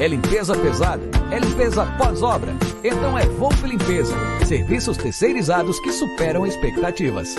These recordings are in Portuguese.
É limpeza pesada, é limpeza pós-obra. Então é Volpe Limpeza. Serviços terceirizados que superam expectativas.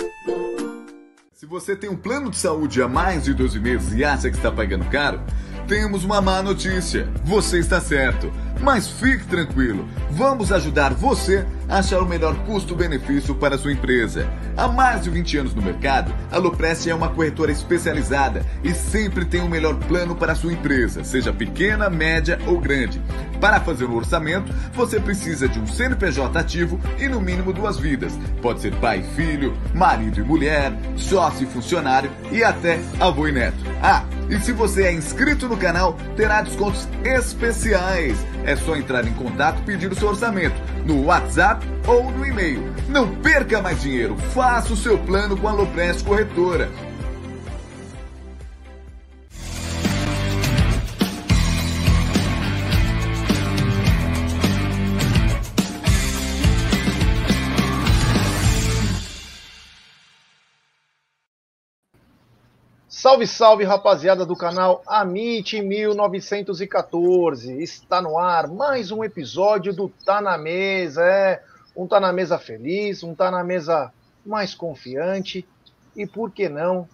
Se você tem um plano de saúde há mais de 12 meses e acha que está pagando caro, temos uma má notícia. Você está certo. Mas fique tranquilo, vamos ajudar você achar o melhor custo-benefício para sua empresa. Há mais de 20 anos no mercado, a Loprest é uma corretora especializada e sempre tem o melhor plano para sua empresa, seja pequena, média ou grande. Para fazer o orçamento, você precisa de um CNPJ ativo e no mínimo duas vidas. Pode ser pai e filho, marido e mulher, sócio e funcionário e até avô e neto. Ah, e se você é inscrito no canal, terá descontos especiais. É só entrar em contato e pedir o seu orçamento no WhatsApp ou no e-mail. Não perca mais dinheiro, faça o seu plano com a Loprest Corretora. Salve, salve, rapaziada do canal Amit 1914. Está no ar mais um episódio do Tá na Mesa. É, um Tá na Mesa feliz, um Tá na Mesa mais confiante e por que não,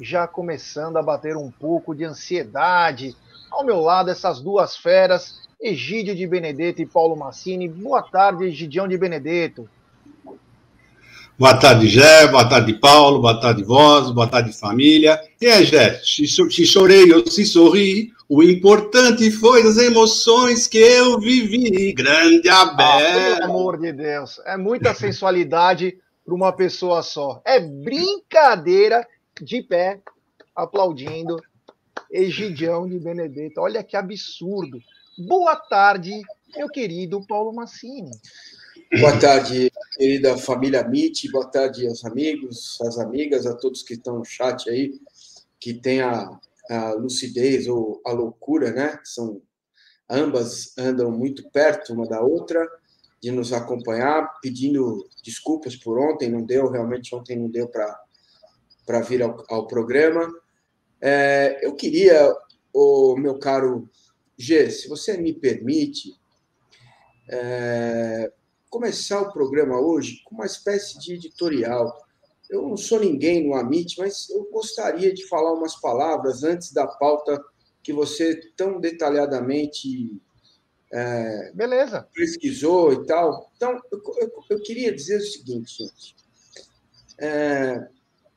já começando a bater um pouco de ansiedade. Ao meu lado, essas duas feras, Egídio de Benedetto e Paulo Massini. Boa tarde, Egidião de Benedetto. Boa tarde, Gé, boa tarde, Paulo, boa tarde, vós, boa tarde, família. E é, Gé, se, se chorei ou se sorri, o importante foi as emoções que eu vivi. Grande Abel. Ah, pelo amor de Deus, é muita sensualidade para uma pessoa só. É brincadeira de pé, aplaudindo. Egidião de Benedetto. Olha que absurdo. Boa tarde, meu querido Paulo Massini. Boa tarde, querida família MIT, boa tarde aos amigos, às amigas, a todos que estão no chat aí, que tem a, a lucidez ou a loucura, né? São ambas andam muito perto uma da outra de nos acompanhar, pedindo desculpas por ontem, não deu, realmente ontem não deu para vir ao, ao programa. É, eu queria, o meu caro G, se você me permite, é, começar o programa hoje com uma espécie de editorial. Eu não sou ninguém no Amit, mas eu gostaria de falar umas palavras antes da pauta que você tão detalhadamente é, Beleza. pesquisou e tal. Então, eu, eu, eu queria dizer o seguinte, gente. É,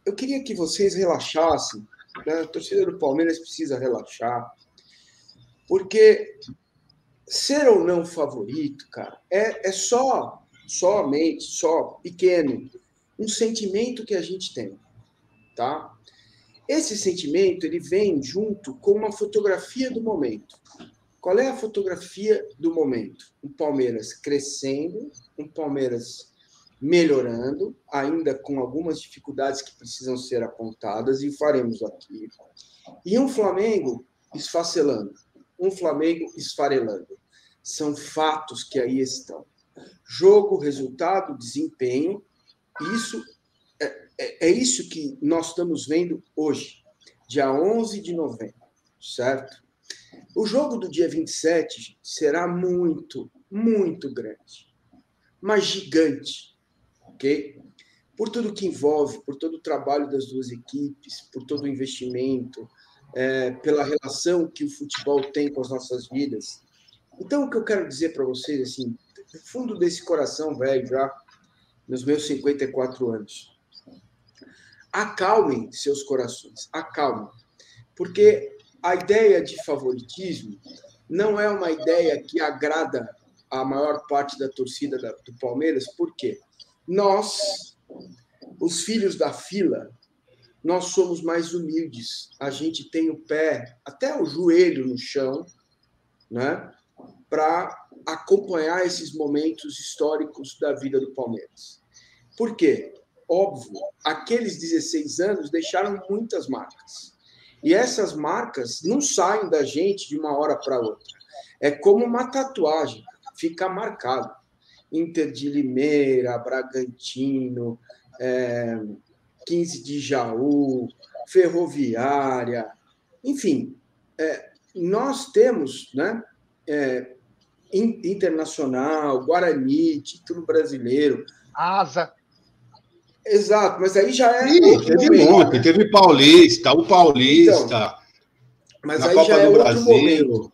eu queria que vocês relaxassem. Né? A torcida do Palmeiras precisa relaxar. Porque ser ou não favorito, cara, é, é só, somente, só, pequeno, um sentimento que a gente tem, tá? Esse sentimento, ele vem junto com uma fotografia do momento. Qual é a fotografia do momento? Um Palmeiras crescendo, um Palmeiras melhorando, ainda com algumas dificuldades que precisam ser apontadas, e faremos aqui. E um Flamengo esfacelando, um Flamengo esfarelando são fatos que aí estão. Jogo, resultado, desempenho. Isso é, é, é isso que nós estamos vendo hoje, dia 11 de novembro, certo? O jogo do dia 27 será muito, muito grande, mas gigante, ok? Por tudo que envolve, por todo o trabalho das duas equipes, por todo o investimento, é, pela relação que o futebol tem com as nossas vidas. Então, o que eu quero dizer para vocês, assim, do fundo desse coração velho, já nos meus 54 anos, acalmem seus corações, acalmem, porque a ideia de favoritismo não é uma ideia que agrada a maior parte da torcida do Palmeiras, porque nós, os filhos da fila, nós somos mais humildes. A gente tem o pé, até o joelho no chão, né? Para acompanhar esses momentos históricos da vida do Palmeiras. Por quê? Óbvio, aqueles 16 anos deixaram muitas marcas. E essas marcas não saem da gente de uma hora para outra. É como uma tatuagem, fica marcado. Inter de Limeira, Bragantino, é, 15 de Jaú, Ferroviária, enfim, é, nós temos né, é, Internacional, Guarani, título brasileiro. Asa. Exato, mas aí já é. Sim, teve momento, monte, né? teve Paulista, o Paulista. Então, mas aí Copa já é outro Brasil. momento.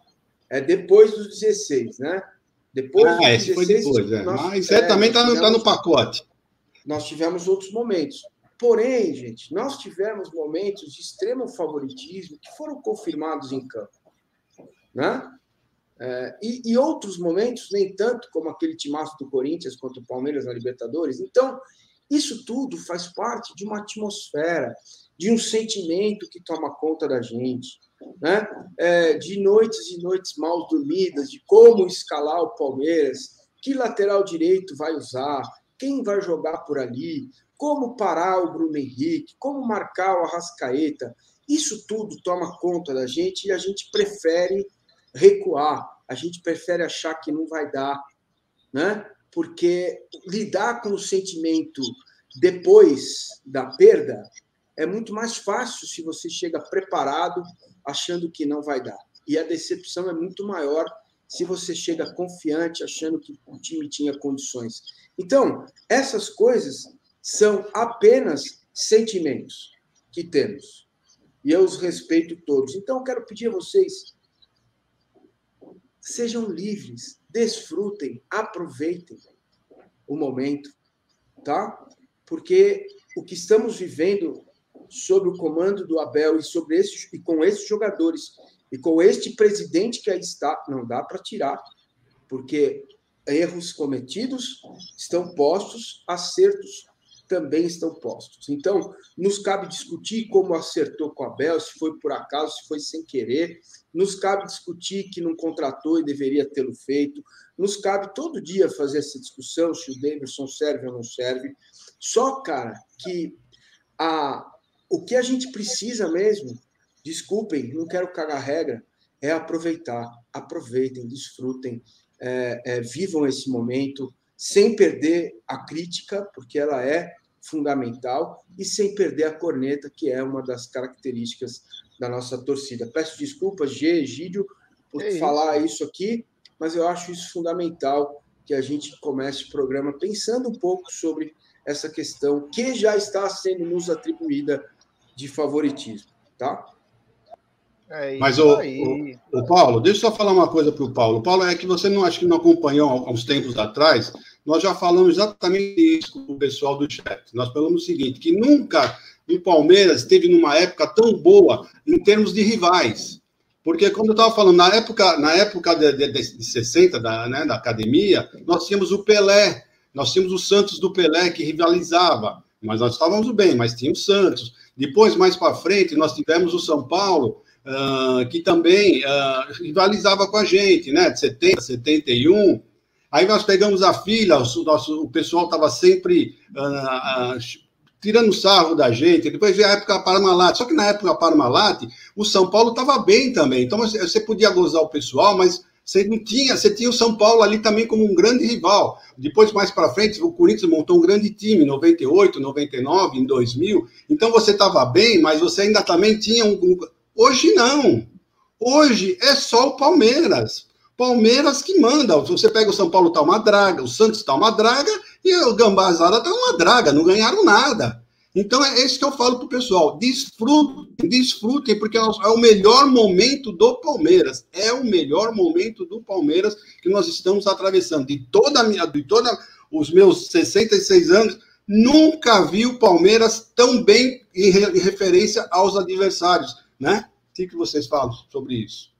É depois dos 16, né? Depois ah, dos esse 16, foi depois, é. Nós, mas é, é também está no, tá no pacote. Nós tivemos outros momentos. Porém, gente, nós tivemos momentos de extremo favoritismo que foram confirmados em campo. Né? É, e, e, outros momentos, nem tanto, como aquele timaço do Corinthians contra o Palmeiras na Libertadores. Então, isso tudo faz parte de uma atmosfera, de um sentimento que toma conta da gente, né? É, de noites e noites mal dormidas, de como escalar o Palmeiras, que lateral direito vai usar, quem vai jogar por ali, como parar o Bruno Henrique, como marcar o Arrascaeta. Isso tudo toma conta da gente e a gente prefere recuar, a gente prefere achar que não vai dar, né? Porque lidar com o sentimento depois da perda é muito mais fácil se você chega preparado achando que não vai dar. E a decepção é muito maior se você chega confiante achando que o time tinha condições. Então, essas coisas são apenas sentimentos que temos. E eu os respeito todos. Então, eu quero pedir a vocês: sejam livres, desfrutem, aproveitem o momento, tá? Porque o que estamos vivendo sob o comando do Abel e sobre esses e com esses jogadores e com este presidente que aí está, não dá para tirar, porque erros cometidos estão postos, acertos também estão postos. Então, nos cabe discutir como acertou com a Bel, se foi por acaso, se foi sem querer. Nos cabe discutir que não contratou e deveria tê-lo feito. Nos cabe todo dia fazer essa discussão se o Davidson serve ou não serve. Só, cara, que a, o que a gente precisa mesmo, desculpem, não quero cagar regra, é aproveitar. Aproveitem, desfrutem, é, é, vivam esse momento sem perder a crítica, porque ela é fundamental, e sem perder a corneta, que é uma das características da nossa torcida. Peço desculpas, G, Egídio, por é falar isso. isso aqui, mas eu acho isso fundamental que a gente comece o programa pensando um pouco sobre essa questão que já está sendo nos atribuída de favoritismo, tá? É Mas, o, o, o, Paulo, deixa eu só falar uma coisa para o Paulo. Paulo, é que você não acho que não acompanhou há uns tempos atrás, nós já falamos exatamente isso com o pessoal do chat. Nós falamos o seguinte: que nunca o Palmeiras esteve numa época tão boa em termos de rivais. Porque, como eu estava falando, na época, na época de, de, de 60, da, né, da academia, nós tínhamos o Pelé, nós tínhamos o Santos do Pelé que rivalizava, mas nós estávamos bem, mas tinha o Santos. Depois, mais para frente, nós tivemos o São Paulo, uh, que também uh, rivalizava com a gente, né? De 70, 71. Aí nós pegamos a fila, o, nosso, o pessoal estava sempre uh, tirando sarro da gente. Depois veio a época Parmalat. Só que na época Parmalat, o São Paulo estava bem também. Então você podia gozar o pessoal, mas Você não tinha, você tinha o São Paulo ali também como um grande rival. Depois, mais para frente, o Corinthians montou um grande time, em 98, 99, em 2000. Então você estava bem, mas você ainda também tinha um. Hoje não. Hoje é só o Palmeiras. Palmeiras que manda. Você pega o São Paulo, tá uma draga, o Santos tá uma draga e o Gambazada tá uma draga, não ganharam nada. Então é isso que eu falo pro pessoal. Desfrutem, desfrutem, porque é o melhor momento do Palmeiras. É o melhor momento do Palmeiras que nós estamos atravessando. De toda minha, de toda os meus 66 anos, nunca vi o Palmeiras tão bem em, referência aos adversários, né? O que, que vocês falam sobre isso?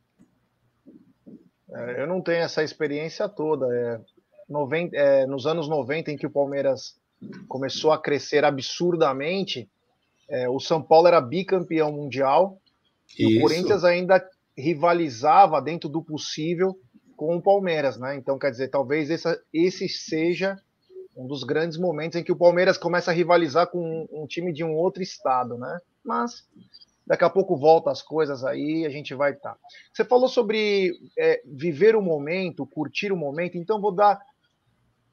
É, eu não tenho essa experiência toda. É, 90, é, nos anos 90, em que o Palmeiras começou a crescer absurdamente. É, o São Paulo era bicampeão mundial e o Corinthians ainda rivalizava dentro do possível com o Palmeiras, né? Então, quer dizer, talvez essa, esse seja um dos grandes momentos em que o Palmeiras começa a rivalizar com um, um time de um outro estado, né? Mas daqui a pouco volta as coisas aí, a gente vai estar. Tá. Você falou sobre é, viver o momento, curtir o momento, então vou dar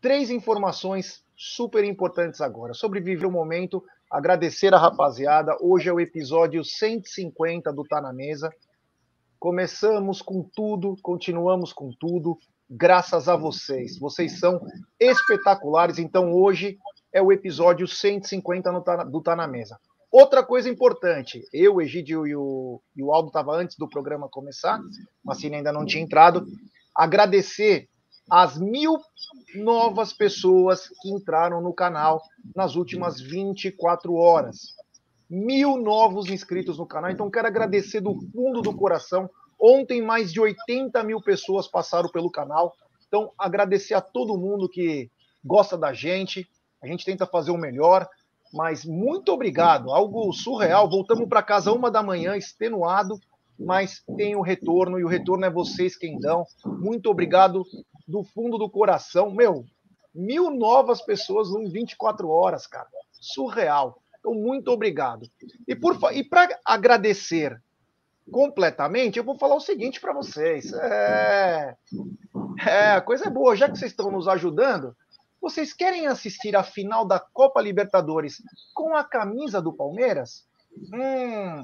três informações super importantes agora. Sobreviver o momento, agradecer a rapaziada. Hoje é o episódio 150 do Tá na Mesa. Começamos com tudo, continuamos com tudo, graças a vocês. Vocês são espetaculares, então hoje é o episódio 150 no tá, do Tá na Mesa. Outra coisa importante, eu, Egídio e o, e o Aldo estavam antes do programa começar, mas assim ainda não tinha entrado. Agradecer as mil novas pessoas que entraram no canal nas últimas 24 horas. Mil novos inscritos no canal. Então, quero agradecer do fundo do coração. Ontem, mais de 80 mil pessoas passaram pelo canal. Então, agradecer a todo mundo que gosta da gente. A gente tenta fazer o melhor. Mas muito obrigado. Algo surreal. Voltamos para casa uma da manhã, extenuado, mas tem o retorno e o retorno é vocês quem dão. Muito obrigado do fundo do coração. Meu, mil novas pessoas em 24 horas, cara. Surreal. Então, muito obrigado. E por e para agradecer completamente, eu vou falar o seguinte para vocês. É, é, a coisa é boa, já que vocês estão nos ajudando, vocês querem assistir a final da Copa Libertadores com a camisa do Palmeiras? Hum,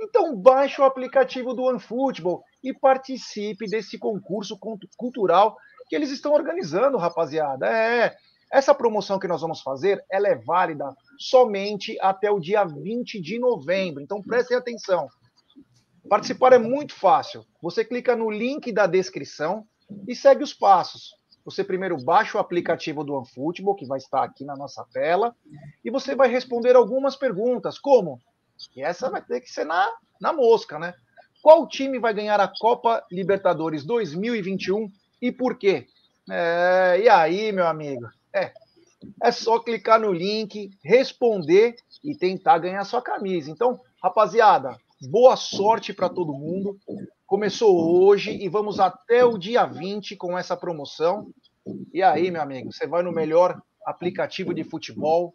então baixe o aplicativo do OneFootball e participe desse concurso cultural que eles estão organizando, rapaziada. É, essa promoção que nós vamos fazer, ela é válida somente até o dia 20 de novembro. Então prestem atenção. Participar é muito fácil. Você clica no link da descrição e segue os passos. Você primeiro baixa o aplicativo do OneFootball, que vai estar aqui na nossa tela, e você vai responder algumas perguntas, como e essa vai ter que ser na, na mosca, né? Qual time vai ganhar a Copa Libertadores 2021 e por quê? É, e aí, meu amigo? É, é só clicar no link, responder e tentar ganhar sua camisa. Então, rapaziada, boa sorte para todo mundo. Começou hoje e vamos até o dia 20 com essa promoção. E aí, meu amigo, você vai no melhor aplicativo de futebol,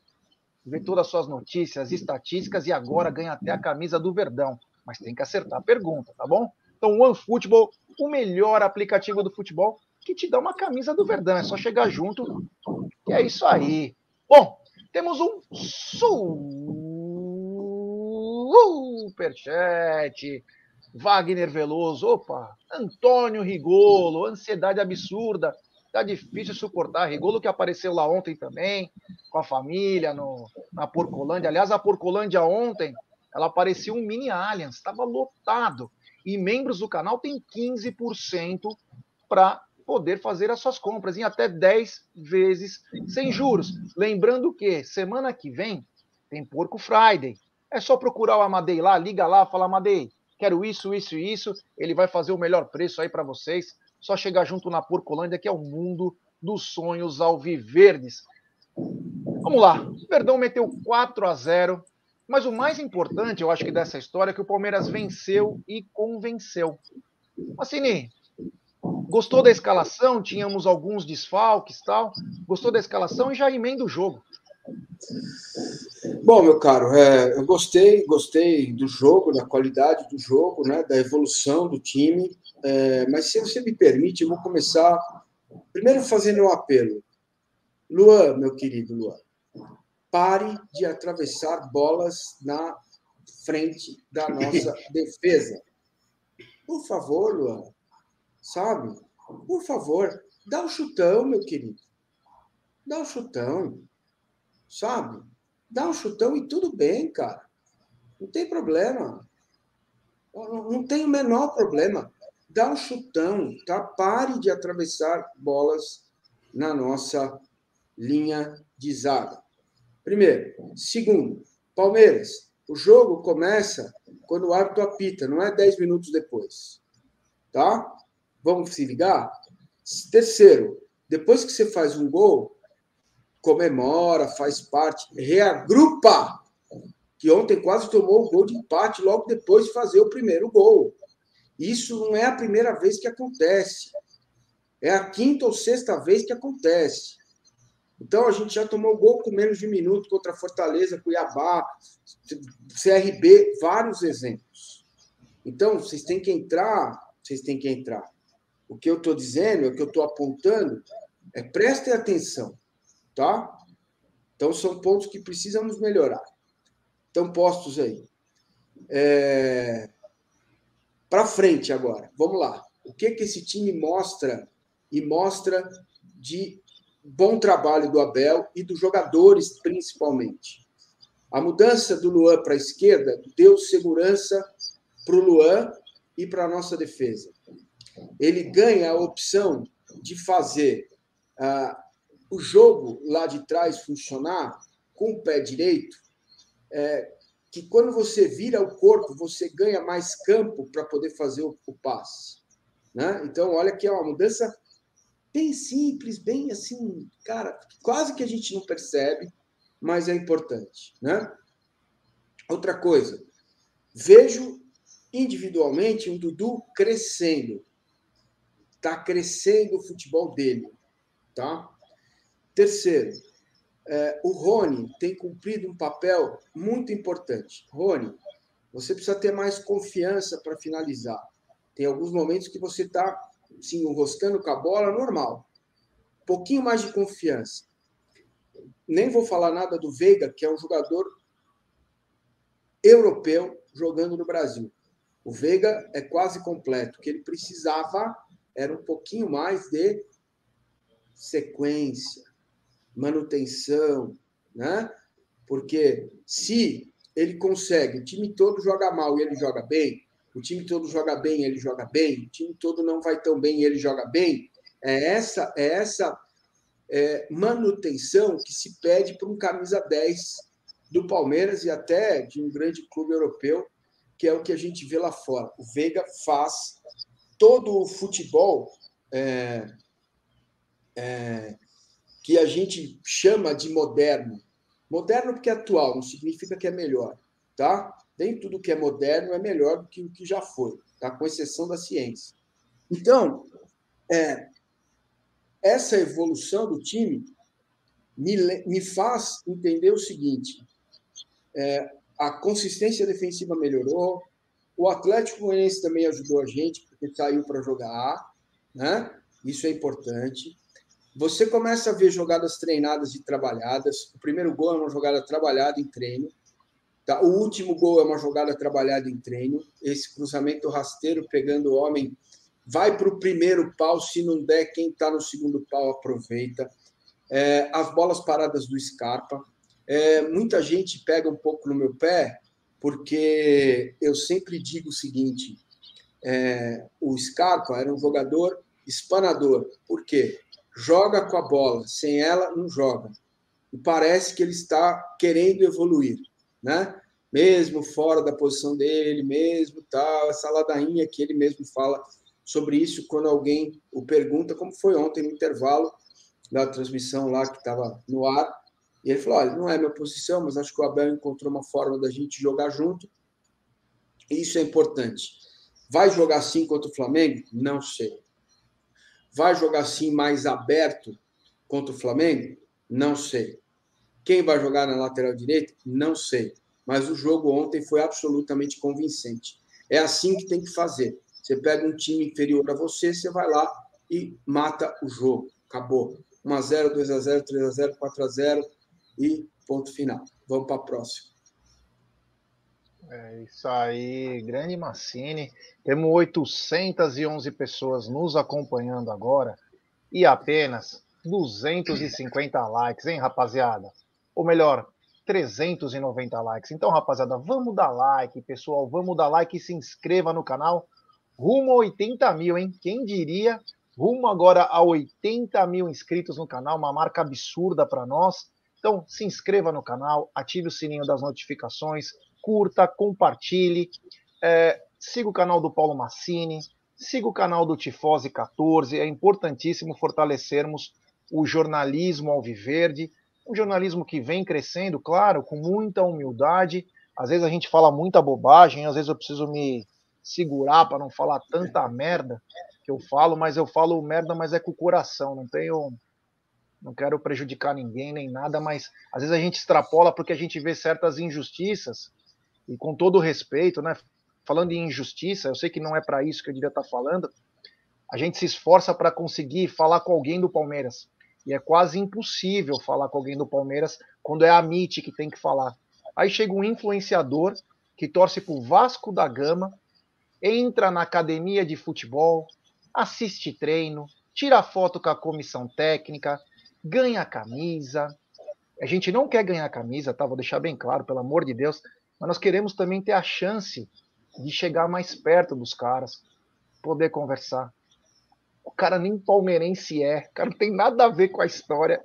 vê todas as suas notícias, estatísticas e agora ganha até a camisa do Verdão. Mas tem que acertar a pergunta, tá bom? Então, OneFootball, o melhor aplicativo do futebol que te dá uma camisa do Verdão. É só chegar junto. E é isso aí. Bom, temos um superchat. Wagner Veloso, opa, Antônio Rigolo, ansiedade absurda. Tá difícil suportar. Rigolo que apareceu lá ontem também, com a família, no, na Porcolândia. Aliás, a Porcolândia ontem, ela parecia um mini Allianz, estava lotado. E membros do canal têm 15% para poder fazer as suas compras em até 10 vezes sem juros. Lembrando que semana que vem tem Porco Friday. É só procurar o Amadei lá, liga lá, fala Amadei, quero isso, isso e isso. Ele vai fazer o melhor preço aí para vocês. Só chegar junto na Porcolândia, que é o mundo dos sonhos alviverdes. Vamos lá. O Verdão meteu 4 a 0 mas o mais importante, eu acho que dessa história, é que o Palmeiras venceu e convenceu. Assini, gostou da escalação? Tínhamos alguns desfalques tal. Gostou da escalação e já emenda o jogo. Bom, meu caro, é, eu gostei, gostei do jogo, da qualidade do jogo, né, da evolução do time. É, mas se você me permite, eu vou começar primeiro fazendo um apelo. Luan, meu querido Luan, pare de atravessar bolas na frente da nossa defesa. Por favor, Luan, sabe? Por favor, dá um chutão, meu querido. Dá um chutão, sabe? Dá um chutão e tudo bem, cara. Não tem problema. Não tem o menor problema. Dá um chutão, tá? Pare de atravessar bolas na nossa linha de zaga. Primeiro. Segundo, Palmeiras, o jogo começa quando o árbitro apita, não é 10 minutos depois. Tá? Vamos se ligar? Terceiro, depois que você faz um gol, comemora, faz parte, reagrupa. Que ontem quase tomou o gol de empate logo depois de fazer o primeiro gol. Isso não é a primeira vez que acontece. É a quinta ou sexta vez que acontece. Então a gente já tomou gol com menos de um minuto contra Fortaleza, Cuiabá, CRB, vários exemplos. Então vocês têm que entrar, vocês têm que entrar. O que eu estou dizendo, o que eu estou apontando, é prestem atenção, tá? Então são pontos que precisamos melhorar. Então postos aí. É... Para frente agora, vamos lá. O que que esse time mostra e mostra de bom trabalho do Abel e dos jogadores, principalmente. A mudança do Luan para a esquerda deu segurança para o Luan e para a nossa defesa. Ele ganha a opção de fazer uh, o jogo lá de trás funcionar com o pé direito, é, que quando você vira o corpo, você ganha mais campo para poder fazer o, o passe. Né? Então, olha que é uma mudança bem simples, bem assim, cara, quase que a gente não percebe, mas é importante, né? Outra coisa, vejo individualmente um Dudu crescendo. Tá crescendo o futebol dele, tá? Terceiro, é, o Rony tem cumprido um papel muito importante. Rony, você precisa ter mais confiança para finalizar. Tem alguns momentos que você está se enroscando com a bola, normal. Um pouquinho mais de confiança. Nem vou falar nada do Veiga, que é um jogador europeu jogando no Brasil. O Veiga é quase completo. O que ele precisava era um pouquinho mais de sequência, manutenção, né? Porque se ele consegue, o time todo joga mal e ele joga bem, o time todo joga bem, ele joga bem, o time todo não vai tão bem, ele joga bem. É essa, é essa é, manutenção que se pede para um camisa 10 do Palmeiras e até de um grande clube europeu, que é o que a gente vê lá fora. O Veiga faz todo o futebol é, é, que a gente chama de moderno. Moderno porque é atual, não significa que é melhor, tá? nem tudo que é moderno é melhor do que o que já foi, tá? com exceção da ciência. Então, é, essa evolução do time me, me faz entender o seguinte: é, a consistência defensiva melhorou, o Atlético Goianiense também ajudou a gente, porque saiu para jogar, né? isso é importante. Você começa a ver jogadas treinadas e trabalhadas. O primeiro gol é uma jogada trabalhada em treino. Tá? O último gol é uma jogada trabalhada em treino. Esse cruzamento rasteiro pegando o homem vai para o primeiro pau. Se não der, quem está no segundo pau aproveita. É, as bolas paradas do Scarpa. É, muita gente pega um pouco no meu pé, porque eu sempre digo o seguinte: é, o Scarpa era um jogador espanador. Por quê? Joga com a bola, sem ela, não joga. E parece que ele está querendo evoluir né? Mesmo fora da posição dele, mesmo tal, essa ladainha que ele mesmo fala sobre isso quando alguém o pergunta, como foi ontem no intervalo da transmissão lá que estava no ar. E ele falou: olha, não é minha posição, mas acho que o Abel encontrou uma forma da gente jogar junto. E isso é importante. Vai jogar assim contra o Flamengo? Não sei. Vai jogar assim mais aberto contra o Flamengo? Não sei. Quem vai jogar na lateral direita? Não sei. Mas o jogo ontem foi absolutamente convincente. É assim que tem que fazer. Você pega um time inferior a você, você vai lá e mata o jogo. Acabou. 1x0, 2x0, 3x0, 4x0 e ponto final. Vamos para a próxima. É isso aí, grande Massini. Temos 811 pessoas nos acompanhando agora e apenas 250 likes, hein, rapaziada? Ou melhor, 390 likes. Então, rapaziada, vamos dar like, pessoal. Vamos dar like e se inscreva no canal. Rumo a 80 mil, hein? Quem diria? Rumo agora a 80 mil inscritos no canal, uma marca absurda para nós. Então, se inscreva no canal, ative o sininho das notificações, curta, compartilhe, é, siga o canal do Paulo Massini, siga o canal do Tifose 14. É importantíssimo fortalecermos o jornalismo alviverde, um jornalismo que vem crescendo, claro, com muita humildade. Às vezes a gente fala muita bobagem, às vezes eu preciso me segurar para não falar tanta merda que eu falo, mas eu falo merda, mas é com o coração, não tenho não quero prejudicar ninguém nem nada, mas às vezes a gente extrapola porque a gente vê certas injustiças e com todo respeito, né? Falando em injustiça, eu sei que não é para isso que eu devia estar tá falando. A gente se esforça para conseguir falar com alguém do Palmeiras. E é quase impossível falar com alguém do Palmeiras quando é a MIT que tem que falar. Aí chega um influenciador que torce para o Vasco da Gama, entra na academia de futebol, assiste treino, tira foto com a comissão técnica, ganha camisa. A gente não quer ganhar camisa, tá? Vou deixar bem claro, pelo amor de Deus. Mas nós queremos também ter a chance de chegar mais perto dos caras, poder conversar. O cara nem palmeirense é, o cara não tem nada a ver com a história.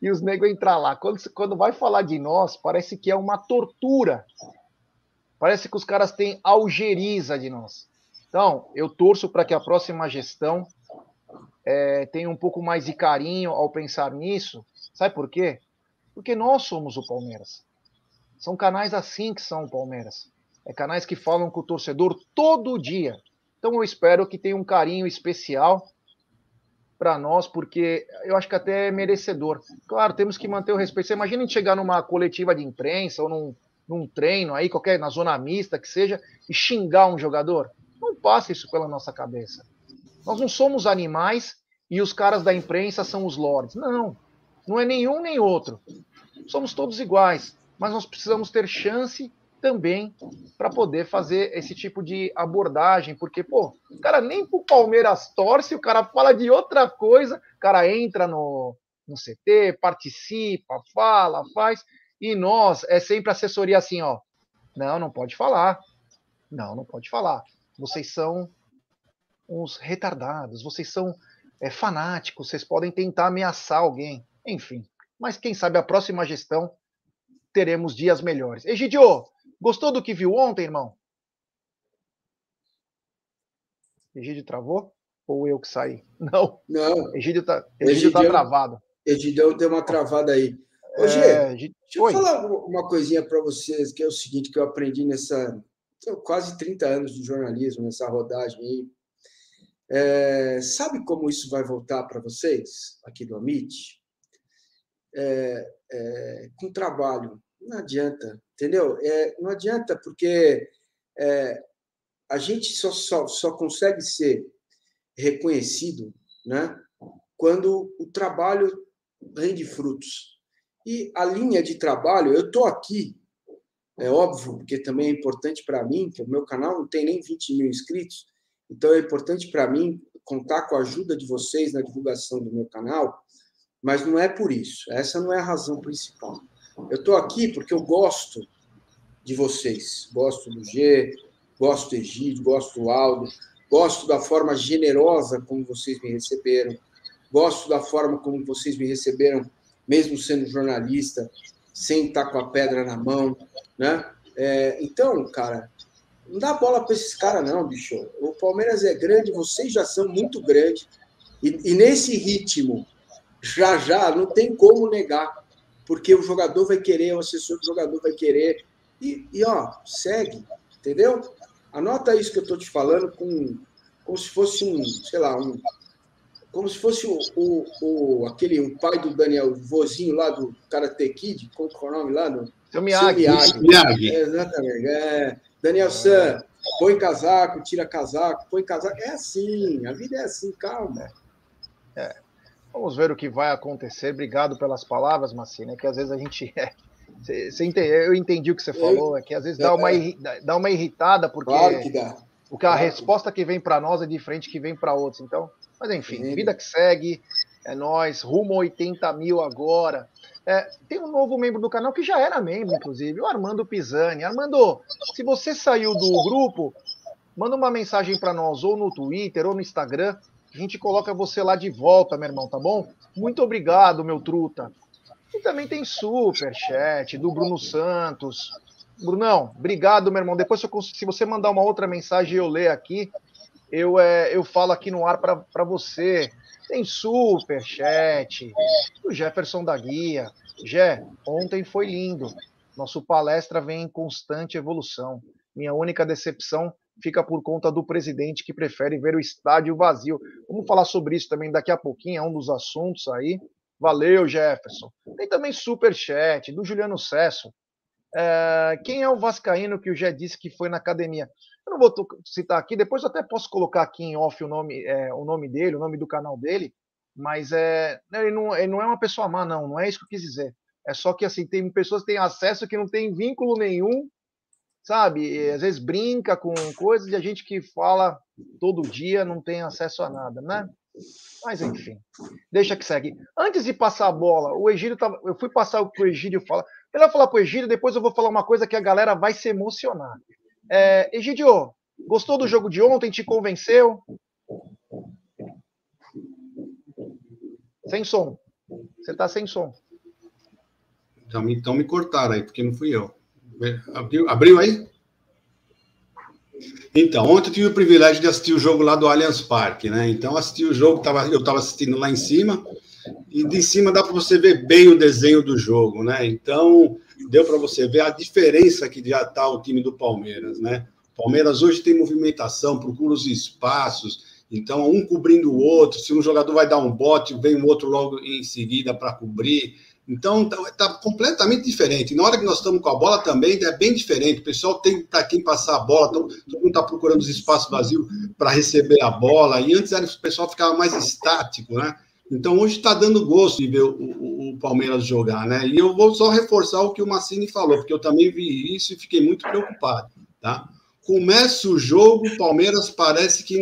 E os negros entrar lá. Quando, quando vai falar de nós, parece que é uma tortura. Parece que os caras têm algeriza de nós. Então, eu torço para que a próxima gestão é, tenha um pouco mais de carinho ao pensar nisso. Sabe por quê? Porque nós somos o Palmeiras. São canais assim que são o Palmeiras. É canais que falam com o torcedor todo dia. Então eu espero que tenha um carinho especial para nós, porque eu acho que até é merecedor. Claro, temos que manter o respeito. Você imagina a gente chegar numa coletiva de imprensa ou num, num treino aí, qualquer na zona mista que seja, e xingar um jogador? Não passa isso pela nossa cabeça. Nós não somos animais e os caras da imprensa são os lords. Não, não é nenhum nem outro. Somos todos iguais, mas nós precisamos ter chance também para poder fazer esse tipo de abordagem, porque, pô, o cara nem pro Palmeiras torce, o cara fala de outra coisa, o cara entra no, no CT, participa, fala, faz, e nós, é sempre assessoria assim, ó, não, não pode falar, não, não pode falar, vocês são uns retardados, vocês são é, fanáticos, vocês podem tentar ameaçar alguém, enfim, mas quem sabe a próxima gestão teremos dias melhores. Egidio, Gostou do que viu ontem, irmão? Egídio travou? Ou eu que saí? Não. Não. Egídio tá, Egídio tá travado. Egídio deu uma travada aí. Ô, Gê, é, deixa eu falar uma coisinha para vocês, que é o seguinte, que eu aprendi nessa quase 30 anos de jornalismo, nessa rodagem aí. É, sabe como isso vai voltar para vocês, aqui do Amit? É, é, com trabalho. Não adianta entendeu? É, não adianta, porque é, a gente só, só, só consegue ser reconhecido né, quando o trabalho rende frutos. E a linha de trabalho, eu estou aqui, é óbvio, porque também é importante para mim, que o meu canal não tem nem 20 mil inscritos, então é importante para mim contar com a ajuda de vocês na divulgação do meu canal, mas não é por isso, essa não é a razão principal. Eu estou aqui porque eu gosto de vocês. Gosto do G, gosto do Egídio, gosto do Aldo, gosto da forma generosa como vocês me receberam, gosto da forma como vocês me receberam, mesmo sendo jornalista, sem estar com a pedra na mão, né? É, então, cara, não dá bola para esses caras, não, bicho. O Palmeiras é grande, vocês já são muito grandes. E, e, nesse ritmo, já já, não tem como negar porque o jogador vai querer, o assessor do jogador vai querer. E, e ó, segue, entendeu? Anota isso que eu estou te falando com, como se fosse um, sei lá, um, como se fosse o, o, o, aquele o pai do Daniel, o vozinho lá do Karate Kid, qual é o nome lá? Do, Seu Miyagi. Seu Miyagi. É, exatamente. É. Daniel San, põe casaco, tira casaco, põe casaco. É assim, a vida é assim, calma. É. Vamos ver o que vai acontecer. Obrigado pelas palavras, Macina, que às vezes a gente. É, eu entendi o que você falou, é que às vezes dá uma, dá uma irritada, porque. Claro que dá. Porque a resposta que vem para nós é diferente que vem para outros. Então, mas enfim, vida que segue, é nós, rumo a 80 mil agora. É, tem um novo membro do canal que já era membro, inclusive, o Armando Pisani. Armando, se você saiu do grupo, manda uma mensagem para nós, ou no Twitter, ou no Instagram. A gente coloca você lá de volta, meu irmão, tá bom? Muito obrigado, meu truta. E também tem super chat do Bruno Santos. Brunão, obrigado, meu irmão. Depois, se você mandar uma outra mensagem eu ler aqui, eu, é, eu falo aqui no ar para você. Tem super chat do Jefferson da Guia. Jé, ontem foi lindo. Nosso palestra vem em constante evolução. Minha única decepção fica por conta do presidente que prefere ver o estádio vazio. Vamos falar sobre isso também daqui a pouquinho, é um dos assuntos aí. Valeu, Jefferson. Tem também super chat do Juliano Cesso. É, quem é o Vascaíno que o Jé disse que foi na academia? Eu não vou citar aqui, depois até posso colocar aqui em off o nome, é, o nome dele, o nome do canal dele, mas é, ele, não, ele não é uma pessoa má, não, não é isso que eu quis dizer. É só que assim, tem pessoas que têm acesso que não tem vínculo nenhum, sabe? E, às vezes brinca com coisas de a gente que fala todo dia não tem acesso a nada, né? Mas enfim, deixa que segue. Antes de passar a bola, o Egídio tava, eu fui passar o que o Egídio fala. Melhor falar para o Egídio, depois eu vou falar uma coisa que a galera vai se emocionar. É, Egidio, gostou do jogo de ontem? Te convenceu? Sem som. Você está sem som. Então me, então me cortaram aí, porque não fui eu. Abriu, abriu aí? Então, ontem eu tive o privilégio de assistir o jogo lá do Allianz Parque, né? Então, assisti o jogo, tava, eu estava assistindo lá em cima, e de cima dá para você ver bem o desenho do jogo, né? Então, deu para você ver a diferença que já está o time do Palmeiras, né? Palmeiras hoje tem movimentação, procura os espaços, então um cobrindo o outro. Se um jogador vai dar um bote, vem o outro logo em seguida para cobrir. Então está tá completamente diferente. Na hora que nós estamos com a bola também é bem diferente. O pessoal tem para quem passar a bola, todo mundo está procurando os espaços vazios para receber a bola. E antes era, o pessoal ficava mais estático, né? Então hoje está dando gosto de ver o, o, o, Palmeiras jogar, né? E eu vou só reforçar o que o Massini falou, porque eu também vi isso e fiquei muito preocupado, tá? Começa o jogo, o Palmeiras parece que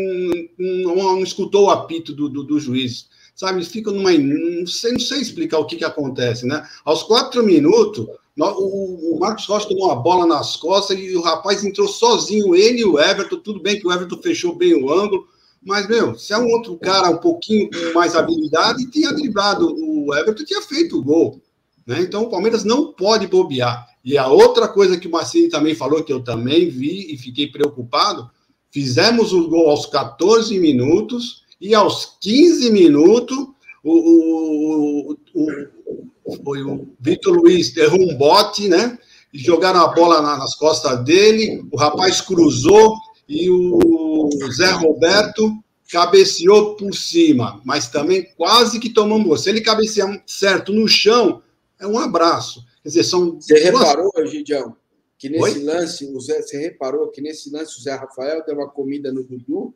não, não, não escutou o apito do, do, do, juiz, sabe? Fica numa. Não sei, não sei explicar o que, que acontece, né? Aos quatro minutos, o, Marcos Rocha tomou uma bola nas costas e o rapaz entrou sozinho, ele e o Everton. Tudo bem que o Everton fechou bem o ângulo, mas, meu, se é um outro cara um pouquinho com mais habilidade, tinha driblado o Everton, tinha feito o gol. Né? Então, o Palmeiras não pode bobear. E a outra coisa que o Massini também falou, que eu também vi e fiquei preocupado, fizemos o gol aos 14 minutos e aos 15 minutos o, o, o, foi o Vitor Luiz errou um bote, né? E jogaram a bola nas costas dele, o rapaz cruzou, e o Zé Roberto cabeceou por cima, mas também quase que tomou gol. Se ele cabecear certo no chão, é um abraço. Quer dizer, são. Você reparou, Gidião, que nesse Oi? lance, o Zé, você reparou que nesse lance o Zé Rafael deu uma comida no Dudu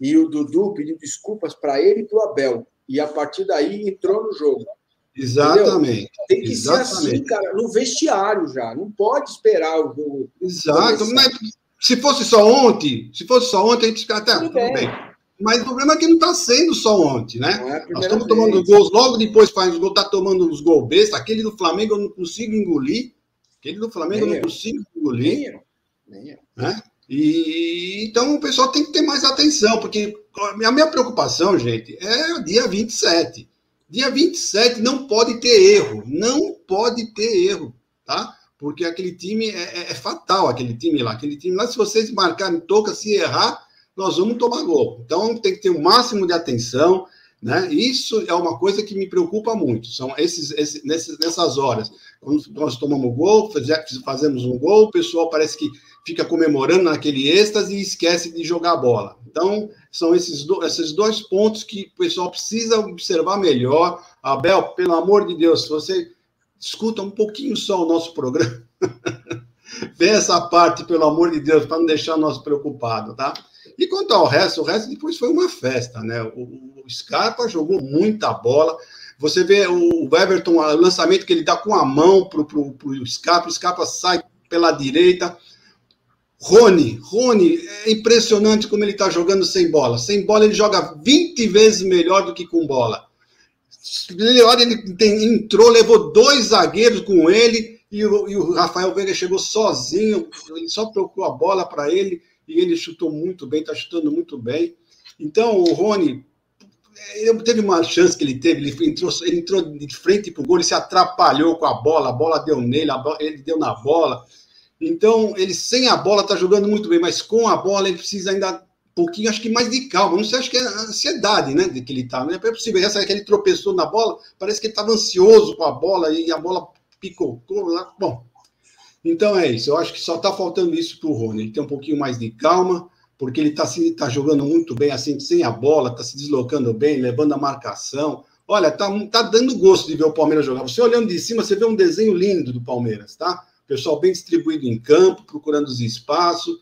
e o Dudu pediu desculpas para ele e para o Abel. E a partir daí entrou no jogo. Exatamente. Entendeu? Tem que Exatamente. ser assim, cara, no vestiário já. Não pode esperar o jogo. Exato. Mas se fosse só ontem, se fosse só ontem, a gente fica até tudo, tudo bem. bem. Mas o problema é que não está sendo só ontem, né? É Nós estamos tomando gols, logo depois faz os gols, está tomando os gols besta. Aquele do Flamengo eu não consigo engolir. Aquele do Flamengo Nem eu não consigo engolir. Nem eu. Nem eu. Né? E então o pessoal tem que ter mais atenção, porque a minha preocupação, gente, é o dia 27. Dia 27 não pode ter erro. Não pode ter erro, tá? porque aquele time é, é, é, fatal, aquele time lá. Aquele time lá, se vocês marcarem toca, se errar, nós vamos tomar gol. Então tem que ter o um máximo de atenção, Né? Isso é uma coisa que me preocupa muito. São esses, esses nessas horas, quando nós tomamos gol, fazemos um gol, o pessoal parece que fica comemorando naquele êxtase e esquece de jogar a bola. Então, são esses, do, esses dois pontos que o pessoal precisa observar melhor. Abel, pelo amor de Deus, você escuta um pouquinho só o nosso programa, vê essa parte, pelo amor de Deus, para não deixar nós preocupados, tá? E quanto ao resto, o resto depois foi uma festa, né? O, o Scarpa jogou muita bola. Você vê o Everton, o lançamento que ele dá com a mão para o Scarpa, o Scarpa sai pela direita. Rony, Rony, é impressionante como ele está jogando sem bola. Sem bola ele joga 20 vezes melhor do que com bola. Ele, olha, ele tem, entrou, levou dois zagueiros com ele e o, e o Rafael Veiga chegou sozinho. Ele só procurou a bola para ele e ele chutou muito bem, está chutando muito bem. Então, o Rony, ele teve uma chance que ele teve, ele entrou, ele entrou de frente para o gol, ele se atrapalhou com a bola, a bola deu nele, bola, ele deu na bola. Então, ele sem a bola está jogando muito bem, mas com a bola ele precisa ainda um pouquinho, acho que mais de calma. Não sei, acho que é ansiedade, né, de que ele está. Não é possível. Essa que ele tropeçou na bola, parece que ele estava ansioso com a bola e a bola picotou lá. Bom, então é isso. Eu acho que só está faltando isso para o Rony. Ele tem um pouquinho mais de calma, porque ele está tá jogando muito bem, assim, sem a bola, está se deslocando bem, levando a marcação. Olha, tá, tá dando gosto de ver o Palmeiras jogar. Você olhando de cima, você vê um desenho lindo do Palmeiras, tá? Pessoal bem distribuído em campo, procurando os espaços.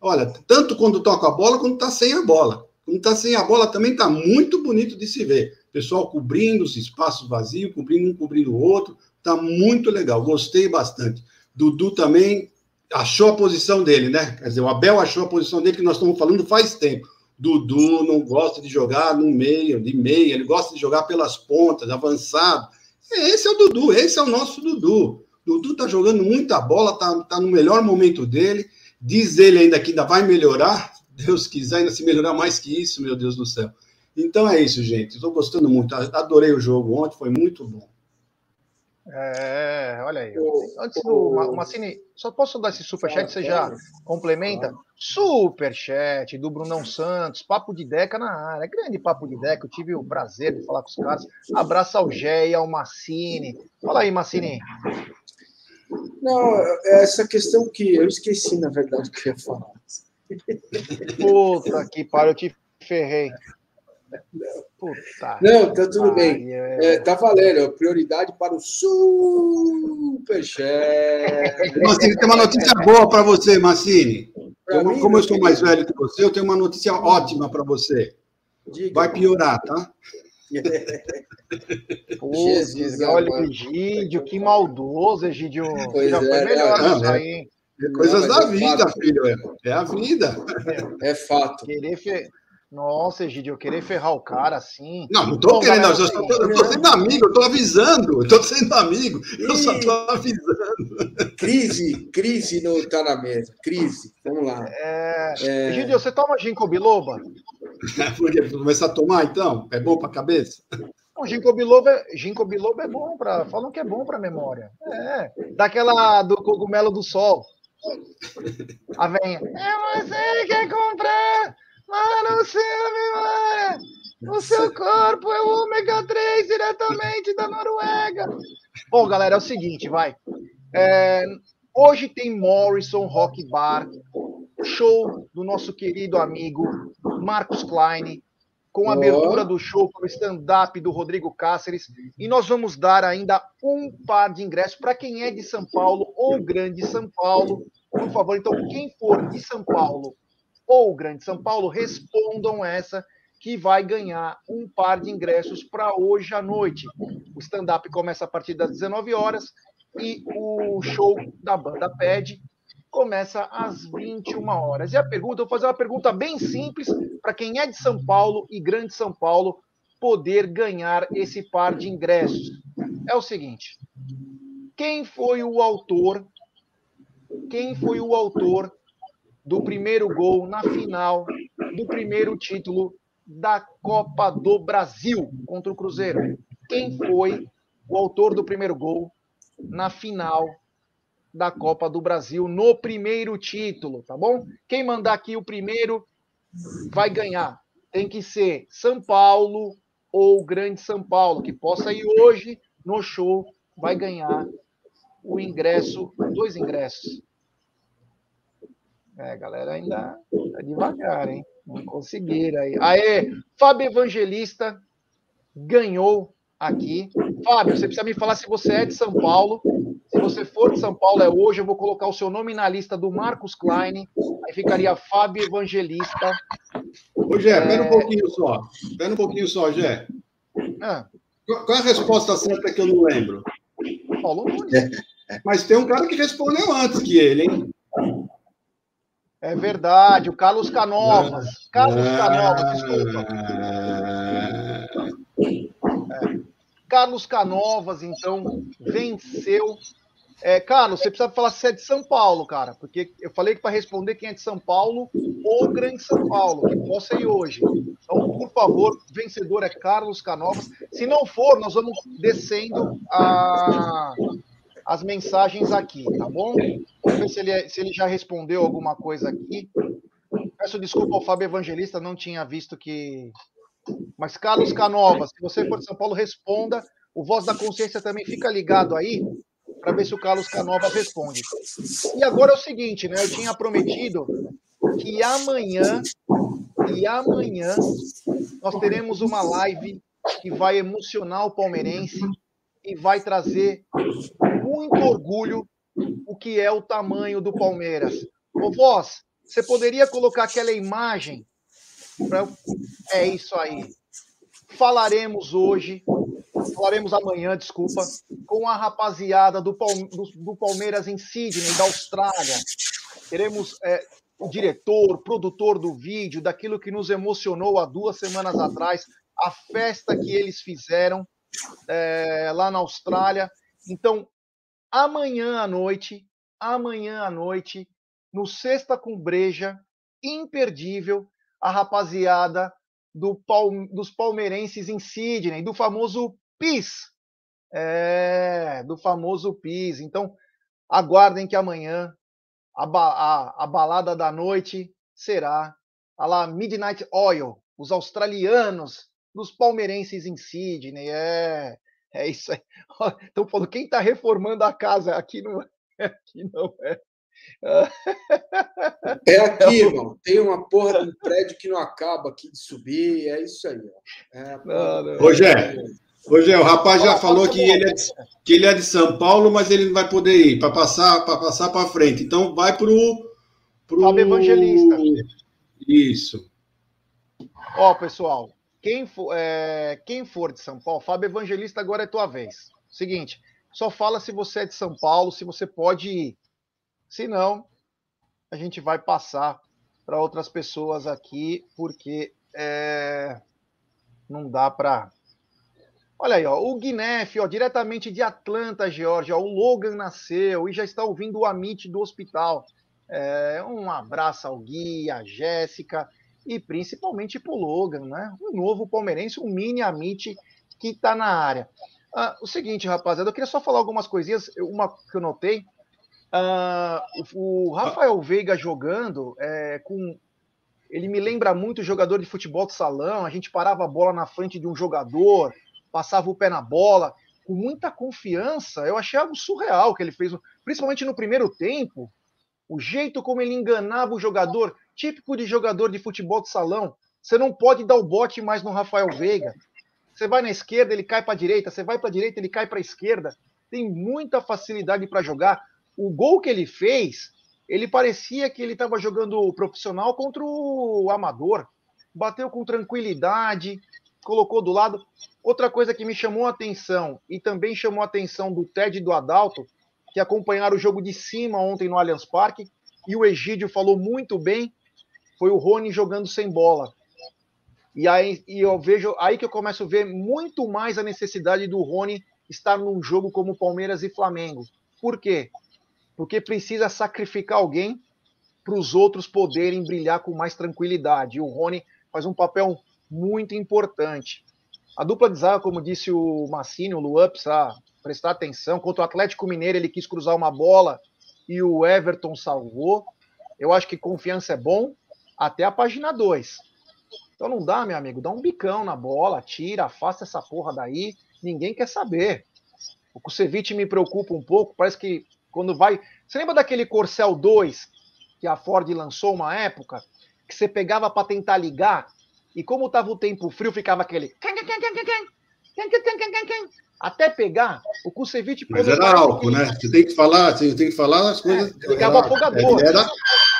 Olha, tanto quando toca a bola, quando está sem a bola. Quando está sem a bola também está muito bonito de se ver. Pessoal cobrindo os espaços vazios, cobrindo um, cobrindo o outro. Está muito legal, gostei bastante. Dudu também achou a posição dele, né? Quer dizer, o Abel achou a posição dele que nós estamos falando faz tempo. Dudu não gosta de jogar no meio, de meia, ele gosta de jogar pelas pontas, avançado. Esse é o Dudu, esse é o nosso Dudu. Dudu tá jogando muita bola, tá, tá no melhor momento dele. Diz ele ainda que ainda vai melhorar. Deus quiser, ainda se melhorar mais que isso, meu Deus do céu. Então é isso, gente. Estou gostando muito. Adorei o jogo ontem, foi muito bom. É, olha aí. O, Antes do Massini, só posso dar esse superchat, você já complementa? Superchat do Brunão Santos, papo de Deca na área. Grande papo de Deca, eu tive o prazer de falar com os caras. Abraço ao Gé e ao Massini. Fala aí, Massini. Não, é essa questão que eu esqueci, na verdade, que eu ia falar. Puta que pariu, eu te ferrei. Puta não, tá tudo bem. É, é, tá valendo. Prioridade para o Superchat. Massini, tem uma notícia boa para você, Massini. Como, como eu sou mais velho que você, eu tenho uma notícia ótima para você. Diga. Vai piorar, tá? Pô, Jesus, olha, o Egídio, que maldoso, Egídio. Pois Já é, foi melhor não, isso aí. É coisas não, da é vida, fato. filho. É, a vida. É, fato. Querer, fe... Nossa, Egidio, eu querer ferrar o cara assim. Não, não tô Bom, querendo, galera, eu, tô, eu tô sendo amigo, eu tô avisando, eu tô sendo amigo, eu e... só tô avisando. Crise, crise no tá na mesa, crise, vamos lá. É... É... Egidio, você toma ginkgo biloba? Porque começar a tomar, então? É bom pra cabeça? O ginkgo biloba, é, ginkgo biloba é bom para, falam que é bom para memória. É, daquela do cogumelo do sol. A venha. É você que quer comprar lá no seu memória. O seu corpo é o ômega 3 diretamente da Noruega. Bom, galera, é o seguinte, vai. É, hoje tem Morrison Rock Bar, show do nosso querido amigo Marcos Klein, com a abertura do show para o stand-up do Rodrigo Cáceres. E nós vamos dar ainda um par de ingressos para quem é de São Paulo ou Grande São Paulo. Por favor, então, quem for de São Paulo ou Grande São Paulo, respondam essa que vai ganhar um par de ingressos para hoje à noite. O stand-up começa a partir das 19 horas e o show da banda PED começa às 21 horas. E a pergunta, eu vou fazer uma pergunta bem simples para quem é de São Paulo e Grande São Paulo poder ganhar esse par de ingressos. É o seguinte: quem foi o autor? Quem foi o autor do primeiro gol na final do primeiro título da Copa do Brasil contra o Cruzeiro. Quem foi o autor do primeiro gol na final da Copa do Brasil no primeiro título, tá bom? Quem mandar aqui o primeiro vai ganhar. Tem que ser São Paulo ou Grande São Paulo, que possa ir hoje no show, vai ganhar o ingresso, dois ingressos. É, galera, ainda tá devagar, hein? Não conseguiram aí. Aê, Fábio Evangelista ganhou aqui. Fábio, você precisa me falar se você é de São Paulo. Se você for de São Paulo, é hoje. Eu vou colocar o seu nome na lista do Marcos Klein. Aí ficaria Fábio Evangelista. Ô, Gé, é... pera um pouquinho só. Pera um pouquinho só, Gé. Ah. Qual é a resposta certa que eu não lembro? Paulo Nunes. Mas tem um cara que respondeu antes que ele, hein? É verdade, o Carlos Canovas. Carlos Canovas, desculpa. É. Carlos Canovas, então, venceu. É, Carlos, você precisa falar se é de São Paulo, cara, porque eu falei que para responder quem é de São Paulo ou Grande São Paulo, que possa ir hoje. Então, por favor, vencedor é Carlos Canovas. Se não for, nós vamos descendo a, as mensagens aqui, tá bom? Vamos ver se ele, se ele já respondeu alguma coisa aqui. Peço desculpa ao Fábio Evangelista, não tinha visto que. Mas Carlos Canovas, se você for de São Paulo, responda. O Voz da Consciência também fica ligado aí para ver se o Carlos Canovas responde. E agora é o seguinte, né? Eu tinha prometido que amanhã e amanhã nós teremos uma live que vai emocionar o palmeirense e vai trazer muito orgulho o que é o tamanho do Palmeiras. Ô, Voz, você poderia colocar aquela imagem? Pra... É isso aí. Falaremos hoje, falaremos amanhã, desculpa, com a rapaziada do, do, do Palmeiras em Sydney, da Austrália. Teremos é, o diretor, produtor do vídeo, daquilo que nos emocionou há duas semanas atrás, a festa que eles fizeram é, lá na Austrália. Então, amanhã à noite, amanhã à noite, no Sexta com Breja, imperdível, a rapaziada do Palme dos palmeirenses em Sydney, do famoso PIS. É, do famoso PIS. Então, aguardem que amanhã a, a, a balada da noite será a lá Midnight Oil, os australianos dos palmeirenses em Sydney. É, é isso aí. Estão falando, quem está reformando a casa? Aqui não é. Aqui não é. É aqui, irmão. Tem uma porra de um prédio que não acaba aqui de subir. É isso aí. É, não, não, Rogé, Rogé, o rapaz já falou que ele, é de, que ele é de São Paulo, mas ele não vai poder ir para passar para passar para frente. Então vai para o pro... Evangelista. Isso. Ó, pessoal, quem for, é, quem for de São Paulo, Fábio Evangelista, agora é tua vez. Seguinte, só fala se você é de São Paulo, se você pode ir. Se não, a gente vai passar para outras pessoas aqui, porque é, não dá para. Olha aí, ó, o Guinef, ó, diretamente de Atlanta, Geórgia, o Logan nasceu e já está ouvindo o Amit do hospital. É, um abraço ao Gui, a Jéssica e principalmente para o Logan, né? Um novo palmeirense, um mini Amit que está na área. Ah, o seguinte, rapaziada, eu queria só falar algumas coisinhas. Uma que eu notei. Ah, o, Rafael Veiga jogando é, com. Ele me lembra muito jogador de futebol de salão. A gente parava a bola na frente de um jogador, passava o pé na bola, com muita confiança. Eu achei algo surreal que ele fez, principalmente no primeiro tempo. O jeito como ele enganava o jogador típico de jogador de futebol de salão. Você não pode dar o bote mais no Rafael Veiga. Você vai na esquerda, ele cai para a direita. Você vai para a direita, ele cai para a esquerda. Tem muita facilidade para jogar. O gol que ele fez, ele parecia que ele estava jogando profissional contra o amador. Bateu com tranquilidade, colocou do lado. Outra coisa que me chamou a atenção e também chamou a atenção do Ted e do Adalto, que acompanharam o jogo de cima ontem no Allianz Parque, e o Egídio falou muito bem foi o Rony jogando sem bola. E aí e eu vejo aí que eu começo a ver muito mais a necessidade do Rony estar num jogo como Palmeiras e Flamengo. Por quê? Porque precisa sacrificar alguém para os outros poderem brilhar com mais tranquilidade. E o Rony faz um papel muito importante. A dupla de zaga, como disse o Massini, o Luan, precisa prestar atenção. Contra o Atlético Mineiro, ele quis cruzar uma bola e o Everton salvou. Eu acho que confiança é bom, até a página 2. Então não dá, meu amigo, dá um bicão na bola, tira, afasta essa porra daí, ninguém quer saber. O Kusevich me preocupa um pouco, parece que quando vai. Você lembra daquele Corcel 2 que a Ford lançou uma época? Que você pegava para tentar ligar, e como estava o tempo frio, ficava aquele. Até pegar, o Kusevich. Mas era álcool, né? Você tem que falar, você tem que falar as coisas. É, ligava afogador. Ele era,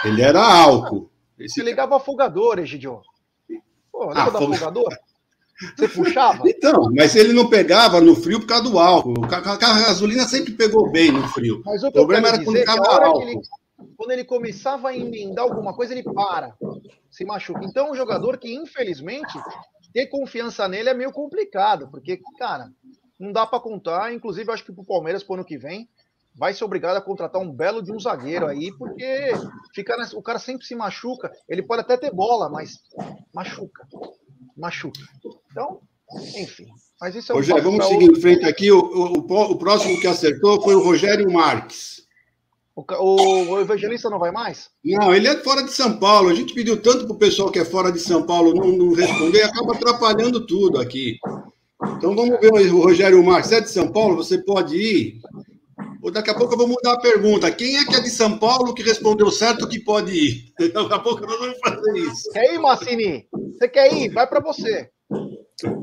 ele era álcool. Esse... Você ligava afogador, Egidio. Pô, lembra ah, do afogador? Você puxava? Então, mas ele não pegava no frio por causa do álcool. A gasolina sempre pegou bem no frio. Mas o, o problema era quando ficava álcool. Ele, quando ele começava a emendar alguma coisa, ele para, se machuca. Então, um jogador que, infelizmente, ter confiança nele é meio complicado, porque, cara, não dá para contar. Inclusive, acho que pro Palmeiras, pro ano que vem, vai ser obrigado a contratar um belo de um zagueiro aí, porque fica nessa, o cara sempre se machuca. Ele pode até ter bola, mas machuca. Machuca. Então, enfim. Mas isso é um Rogério, vamos seguir outro... em frente aqui. O, o, o, próximo que acertou foi o Rogério Marques. O, o, evangelista não vai mais? Não, ele é fora de São Paulo. A gente pediu tanto para o pessoal que é fora de São Paulo não, não responder, acaba atrapalhando tudo aqui. Então vamos ver o Rogério Marques. Você é de São Paulo? Você pode ir? Ou daqui a pouco eu vou mudar a pergunta. Quem é que é de São Paulo que respondeu certo que pode ir? Daqui a pouco nós vamos fazer isso. Quer ir, Massini? Você quer ir? Vai para você.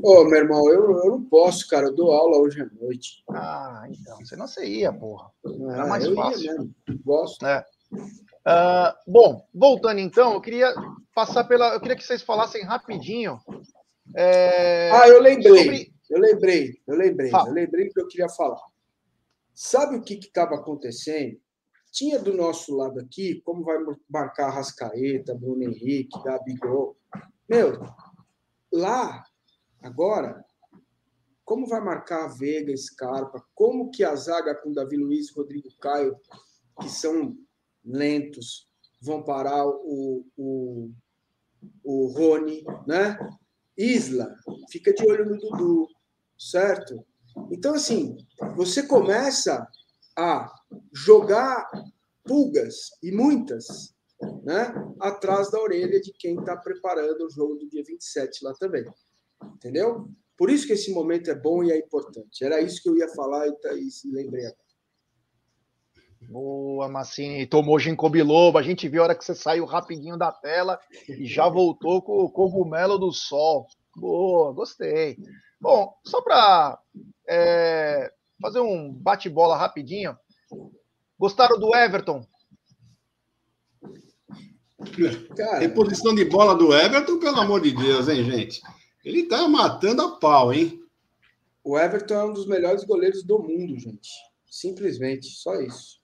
Ô, meu irmão, eu, eu não posso, cara. Eu dou aula hoje à noite. Ah, então. Você não você ia, porra. Era é, mais fácil. Gosto. É. Uh, bom, voltando então, eu queria passar pela. Eu queria que vocês falassem rapidinho. É, ah, eu lembrei. Sobre... Eu lembrei, eu lembrei, Fala. eu lembrei que eu queria falar. Sabe o que estava acontecendo? Tinha do nosso lado aqui, como vai marcar Rascaeta, Bruno Henrique, Gabigol. Meu, lá, agora, como vai marcar Veiga, Scarpa? Como que a zaga com Davi Luiz Rodrigo Caio, que são lentos, vão parar o, o, o Rony, né? Isla, fica de olho no Dudu, certo? Então, assim, você começa a jogar pulgas, e muitas, né, atrás da orelha de quem está preparando o jogo do dia 27 lá também. Entendeu? Por isso que esse momento é bom e é importante. Era isso que eu ia falar e, tá, e lembrei agora. Boa, Massini. Tomou ginkgo biloba. A gente viu a hora que você saiu rapidinho da tela e já voltou com o cogumelo do sol. Boa, gostei. Bom, só para é, fazer um bate-bola rapidinho. Gostaram do Everton? Cara, Reposição de bola do Everton, pelo amor de Deus, hein, gente? Ele tá matando a pau, hein? O Everton é um dos melhores goleiros do mundo, gente. Simplesmente, só isso.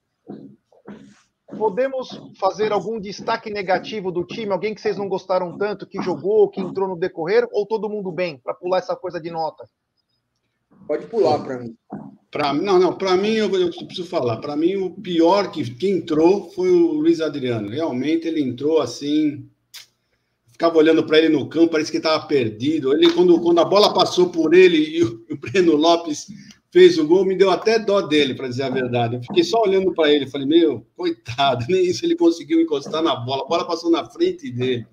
Podemos fazer algum destaque negativo do time? Alguém que vocês não gostaram tanto, que jogou, que entrou no decorrer? Ou todo mundo bem, para pular essa coisa de nota? Pode pular para mim. Pra, não, não, para mim eu, eu, preciso falar. Para mim, o pior que, que entrou foi o Luiz Adriano. Realmente ele entrou assim. Ficava olhando para ele no campo, parece que estava perdido. Ele, quando, quando a bola passou por ele e o, o Breno Lopes fez o gol, me deu até dó dele, para dizer a verdade. Eu fiquei só olhando para ele, falei, meu, coitado, nem isso ele conseguiu encostar na bola, a bola passou na frente dele.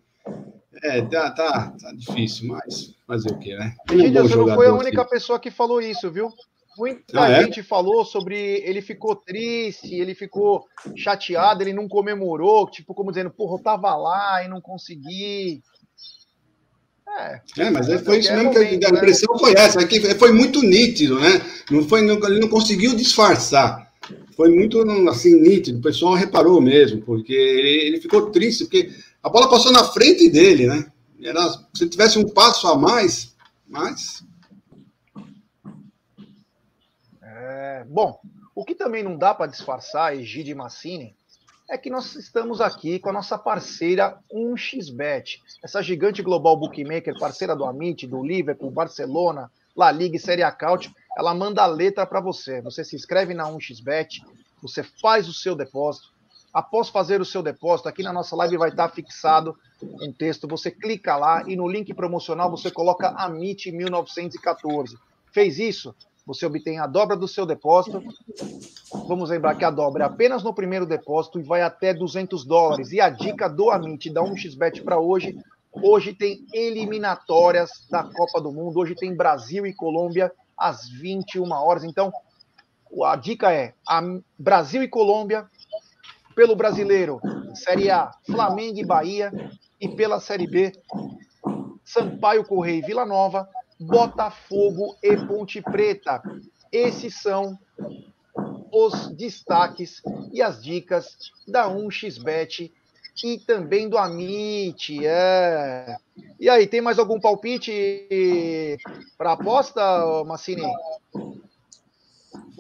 É, tá, tá, tá difícil, mas fazer o quê, né? Gente, você não foi a única assim. pessoa que falou isso, viu? Muita ah, é? gente falou sobre ele ficou triste, ele ficou chateado, ele não comemorou, tipo, como dizendo, porra, eu tava lá e não consegui. É, é mas é, foi isso mesmo momento, que a, a né? impressão né? foi essa, que foi muito nítido, né? Não foi, ele não conseguiu disfarçar. Foi muito assim nítido, o pessoal reparou mesmo, porque ele, ele ficou triste, porque a bola passou na frente dele, né? Era, se tivesse um passo a mais, mas. É, bom, o que também não dá para disfarçar, Egide Massini, é que nós estamos aqui com a nossa parceira 1xBet, essa gigante global bookmaker, parceira do Amit, do Liverpool, Barcelona, La Liga Série A Couch, ela manda a letra para você. Você se inscreve na 1xBet, você faz o seu depósito, Após fazer o seu depósito, aqui na nossa live vai estar fixado um texto. Você clica lá e no link promocional você coloca AMIT 1914. Fez isso? Você obtém a dobra do seu depósito. Vamos lembrar que a dobra é apenas no primeiro depósito e vai até 200 dólares. E a dica do Amit da 1xBet para hoje Hoje tem eliminatórias da Copa do Mundo. Hoje tem Brasil e Colômbia às 21 horas. Então, a dica é Brasil e Colômbia pelo brasileiro, Série A, Flamengo e Bahia, e pela Série B, Sampaio Correia e Vila Nova, Botafogo e Ponte Preta. Esses são os destaques e as dicas da 1xBet e também do Amit. É. E aí, tem mais algum palpite para aposta, Massini?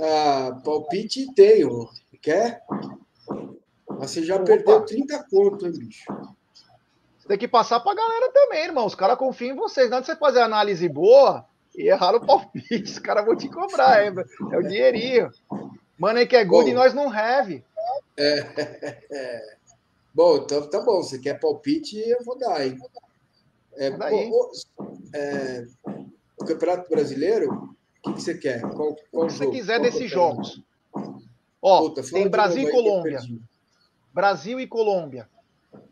Ah, palpite tenho. Quer? Mas você já Opa. perdeu 30 conto, hein, bicho? Você tem que passar pra galera também, irmão. Os caras confiam em vocês. Não de você fazer análise boa e errar o palpite. Os caras vão te cobrar, é, é o dinheirinho. Mano, aí que é good bom, e nós não have. É, é. Bom, então tá bom. Você quer palpite, eu vou dar, hein? É, bom, é, o Campeonato Brasileiro, o que, que você quer? Qual, qual Se você quiser qual desses jogos. Ó, Puta, tem Brasil e Colômbia. Brasil e Colômbia.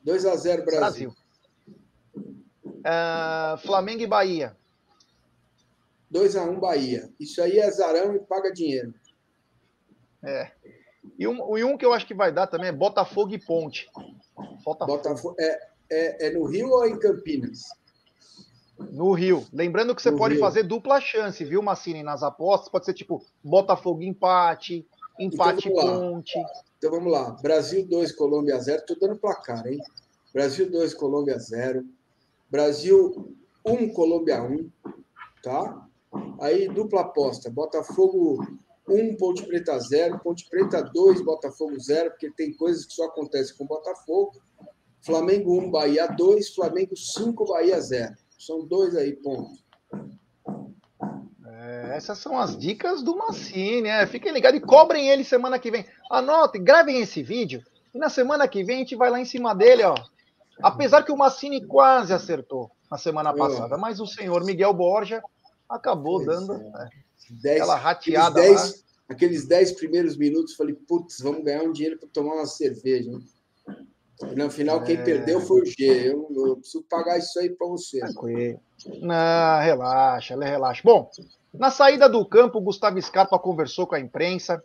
2 a 0 Brasil. Brasil. Uh, Flamengo e Bahia. 2 a 1 Bahia. Isso aí é zarão e paga dinheiro. É. E um, e um que eu acho que vai dar também é Botafogo e Ponte. Botafogo. Botafogo. É, é, é no Rio ou em Campinas? No Rio. Lembrando que você no pode Rio. fazer dupla chance, viu, Massini? Nas apostas, pode ser tipo Botafogo empate, empate então, Ponte. Então vamos lá. Brasil 2, Colômbia 0. Estou dando placar, hein? Brasil 2, Colômbia 0. Brasil 1, um, Colômbia 1. Um, tá? Aí dupla aposta. Botafogo 1, um, Ponte Preta 0. Ponte Preta 2, Botafogo 0. Porque tem coisas que só acontecem com Botafogo. Flamengo 1, Bahia 2. Flamengo 5, Bahia 0. São dois aí, ponto. É, essas são as dicas do Mancini, né? Fiquem ligados e cobrem ele semana que vem. Anotem, gravem esse vídeo e na semana que vem a gente vai lá em cima dele, ó. Apesar que o Mancini quase acertou na semana passada, mas o senhor Miguel Borja acabou pois dando é. Né, dez, aquela rateada aqueles dez, aqueles dez primeiros minutos, falei, putz, vamos ganhar um dinheiro para tomar uma cerveja. E no final, quem é... perdeu foi o G. Eu, eu, preciso pagar isso aí para você. Tranquilo. Não, relaxa, relaxa. Bom, na saída do campo, o Gustavo Scarpa conversou com a imprensa.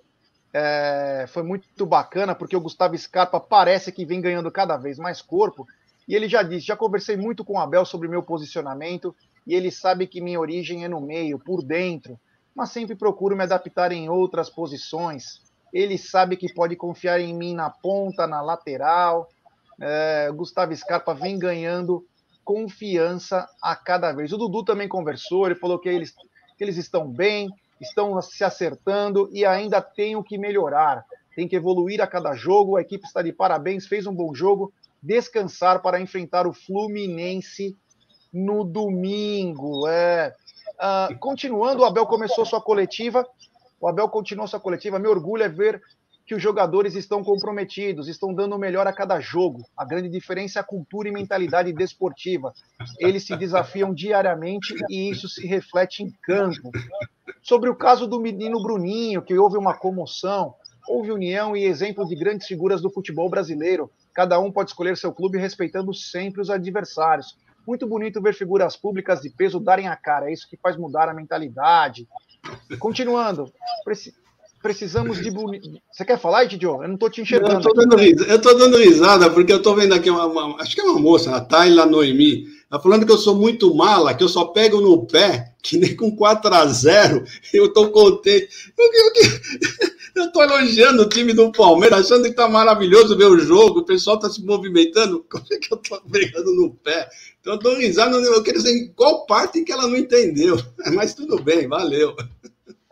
É, foi muito bacana, porque o Gustavo Scarpa parece que vem ganhando cada vez mais corpo. E ele já disse: já conversei muito com o Abel sobre meu posicionamento, e ele sabe que minha origem é no meio, por dentro, mas sempre procuro me adaptar em outras posições. Ele sabe que pode confiar em mim na ponta, na lateral. É, Gustavo Scarpa vem ganhando confiança a cada vez. O Dudu também conversou, ele falou que eles que eles estão bem, estão se acertando e ainda tem o que melhorar. Tem que evoluir a cada jogo. A equipe está de parabéns, fez um bom jogo. Descansar para enfrentar o Fluminense no domingo. É. Uh, continuando, o Abel começou sua coletiva. O Abel continuou sua coletiva. Meu orgulho é ver que os jogadores estão comprometidos, estão dando o melhor a cada jogo. A grande diferença é a cultura e mentalidade desportiva. Eles se desafiam diariamente e isso se reflete em campo. Sobre o caso do menino Bruninho, que houve uma comoção, houve união e exemplo de grandes figuras do futebol brasileiro. Cada um pode escolher seu clube respeitando sempre os adversários. Muito bonito ver figuras públicas de peso darem a cara, é isso que faz mudar a mentalidade. Continuando, precisamos de bonito. Você quer falar, Didio? Eu não estou te enxergando. Eu estou dando, risada, dando risada, porque eu estou vendo aqui uma, uma, Acho que é uma moça, a Tayla Noemi. Está falando que eu sou muito mala, que eu só pego no pé, que nem com 4 a 0 eu estou contente. Eu estou elogiando o time do Palmeiras, achando que está maravilhoso ver o jogo, o pessoal está se movimentando. Como é que eu estou pegando no pé? Então eu dou risada, eu quero dizer em qual parte que ela não entendeu. Mas tudo bem, valeu.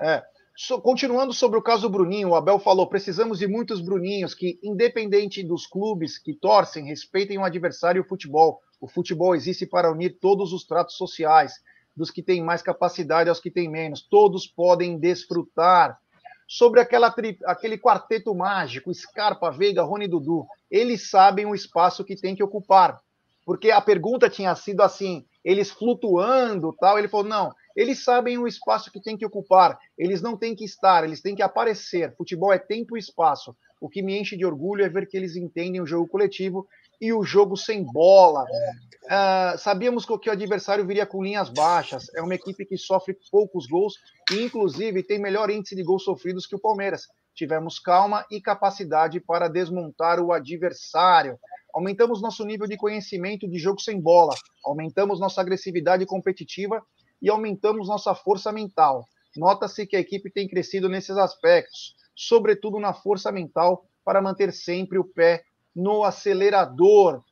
É, So, continuando sobre o caso Bruninho, o Abel falou: precisamos de muitos Bruninhos que, independente dos clubes que torcem, respeitem o adversário e o futebol. O futebol existe para unir todos os tratos sociais, dos que têm mais capacidade aos que têm menos. Todos podem desfrutar. Sobre aquela tri... aquele quarteto mágico, Scarpa, Veiga, Rony Dudu, eles sabem o espaço que tem que ocupar. Porque a pergunta tinha sido assim: eles flutuando tal. Ele falou: não, Eles sabem o espaço que tem que ocupar, eles não têm que estar, eles têm que aparecer. Futebol é tempo e espaço. O que me enche de orgulho é ver que eles entendem o jogo coletivo e o jogo sem bola. Uh, sabíamos que o adversário viria com linhas baixas. É uma equipe que sofre poucos gols e, inclusive, tem melhor índice de gols sofridos que o Palmeiras. Tivemos calma e capacidade para desmontar o adversário. Aumentamos nosso nível de conhecimento de jogo sem bola, aumentamos nossa agressividade competitiva e aumentamos nossa força mental. Nota-se que a equipe tem crescido nesses aspectos, sobretudo na força mental, para manter sempre o pé no acelerador.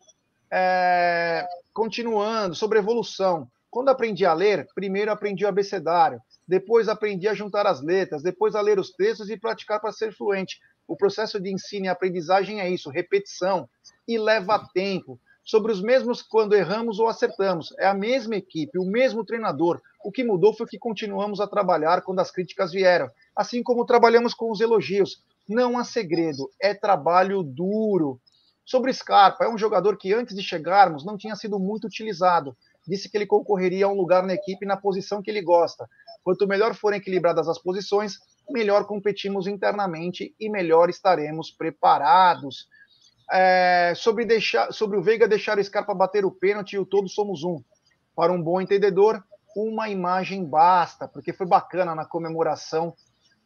É... Continuando, sobre evolução. Quando aprendi a ler, primeiro aprendi o abecedário, depois aprendi a juntar as letras, depois a ler os textos e praticar para ser fluente. O processo de ensino e aprendizagem é isso, repetição, e leva tempo. Sobre os mesmos quando erramos ou acertamos. É a mesma equipe, o mesmo treinador. O que mudou foi que continuamos a trabalhar quando as críticas vieram, assim como trabalhamos com os elogios. Não há segredo, é trabalho duro. Sobre Scarpa, é um jogador que antes de chegarmos não tinha sido muito utilizado. Disse que ele concorreria a um lugar na equipe na posição que ele gosta. Quanto melhor forem equilibradas as posições, melhor competimos internamente e melhor estaremos preparados. É, sobre, deixar, sobre o Veiga deixar o Scarpa bater o pênalti e o todos somos um. Para um bom entendedor, uma imagem basta, porque foi bacana na comemoração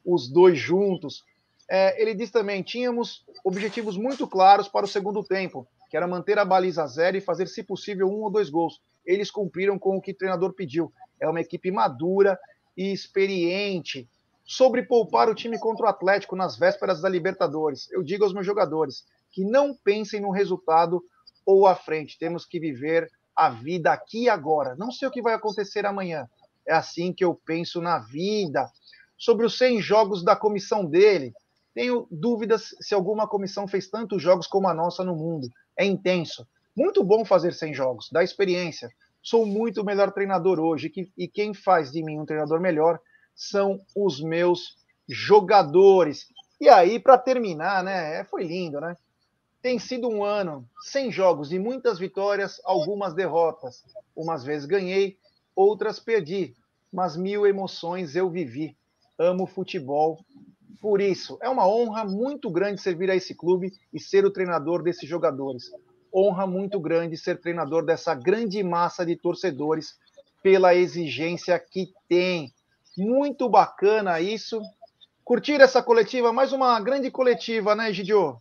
os dois juntos. É, ele diz também: tínhamos objetivos muito claros para o segundo tempo, que era manter a baliza zero e fazer, se possível, um ou dois gols. Eles cumpriram com o que o treinador pediu. É uma equipe madura e experiente. Sobre poupar o time contra o Atlético nas vésperas da Libertadores, eu digo aos meus jogadores: que não pensem no resultado ou à frente. Temos que viver a vida aqui e agora. Não sei o que vai acontecer amanhã. É assim que eu penso na vida. Sobre os 100 jogos da comissão dele, tenho dúvidas se alguma comissão fez tantos jogos como a nossa no mundo. É intenso. Muito bom fazer 100 jogos, dá experiência. Sou muito melhor treinador hoje e quem faz de mim um treinador melhor são os meus jogadores. E aí, para terminar, né? É, foi lindo, né? Tem sido um ano sem jogos e muitas vitórias, algumas derrotas. Umas vezes ganhei, outras perdi, mas mil emoções eu vivi. Amo futebol. Por isso, é uma honra muito grande servir a esse clube e ser o treinador desses jogadores. Honra muito grande ser treinador dessa grande massa de torcedores pela exigência que tem. Muito bacana isso. Curtir essa coletiva, mais uma grande coletiva, né, Gidio?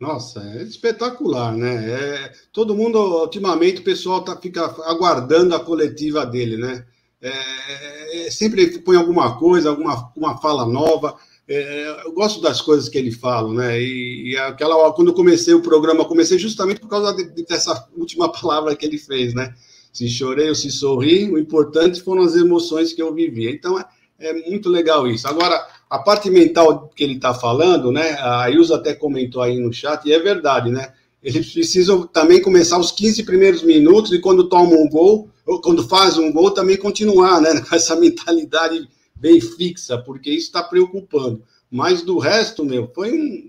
Nossa, é espetacular, né? É, todo mundo, ultimamente, o pessoal tá, fica aguardando a coletiva dele, né? É, é, sempre põe alguma coisa, alguma uma fala nova. É, eu gosto das coisas que ele fala, né? E, e, aquela, quando eu comecei o programa, comecei justamente por causa de, de, dessa última palavra que ele fez, né? Se chorei ou se sorri, o importante foram as emoções que eu vivi. Então, é, é muito legal isso. Agora, a parte mental que ele está falando, né? A Ilza até comentou aí no chat, e é verdade, né? Eles precisam também começar os 15 primeiros minutos e quando toma um gol, ou quando faz um gol, também continuar, né? Com essa mentalidade bem fixa, porque isso está preocupando. Mas do resto, meu, foi um.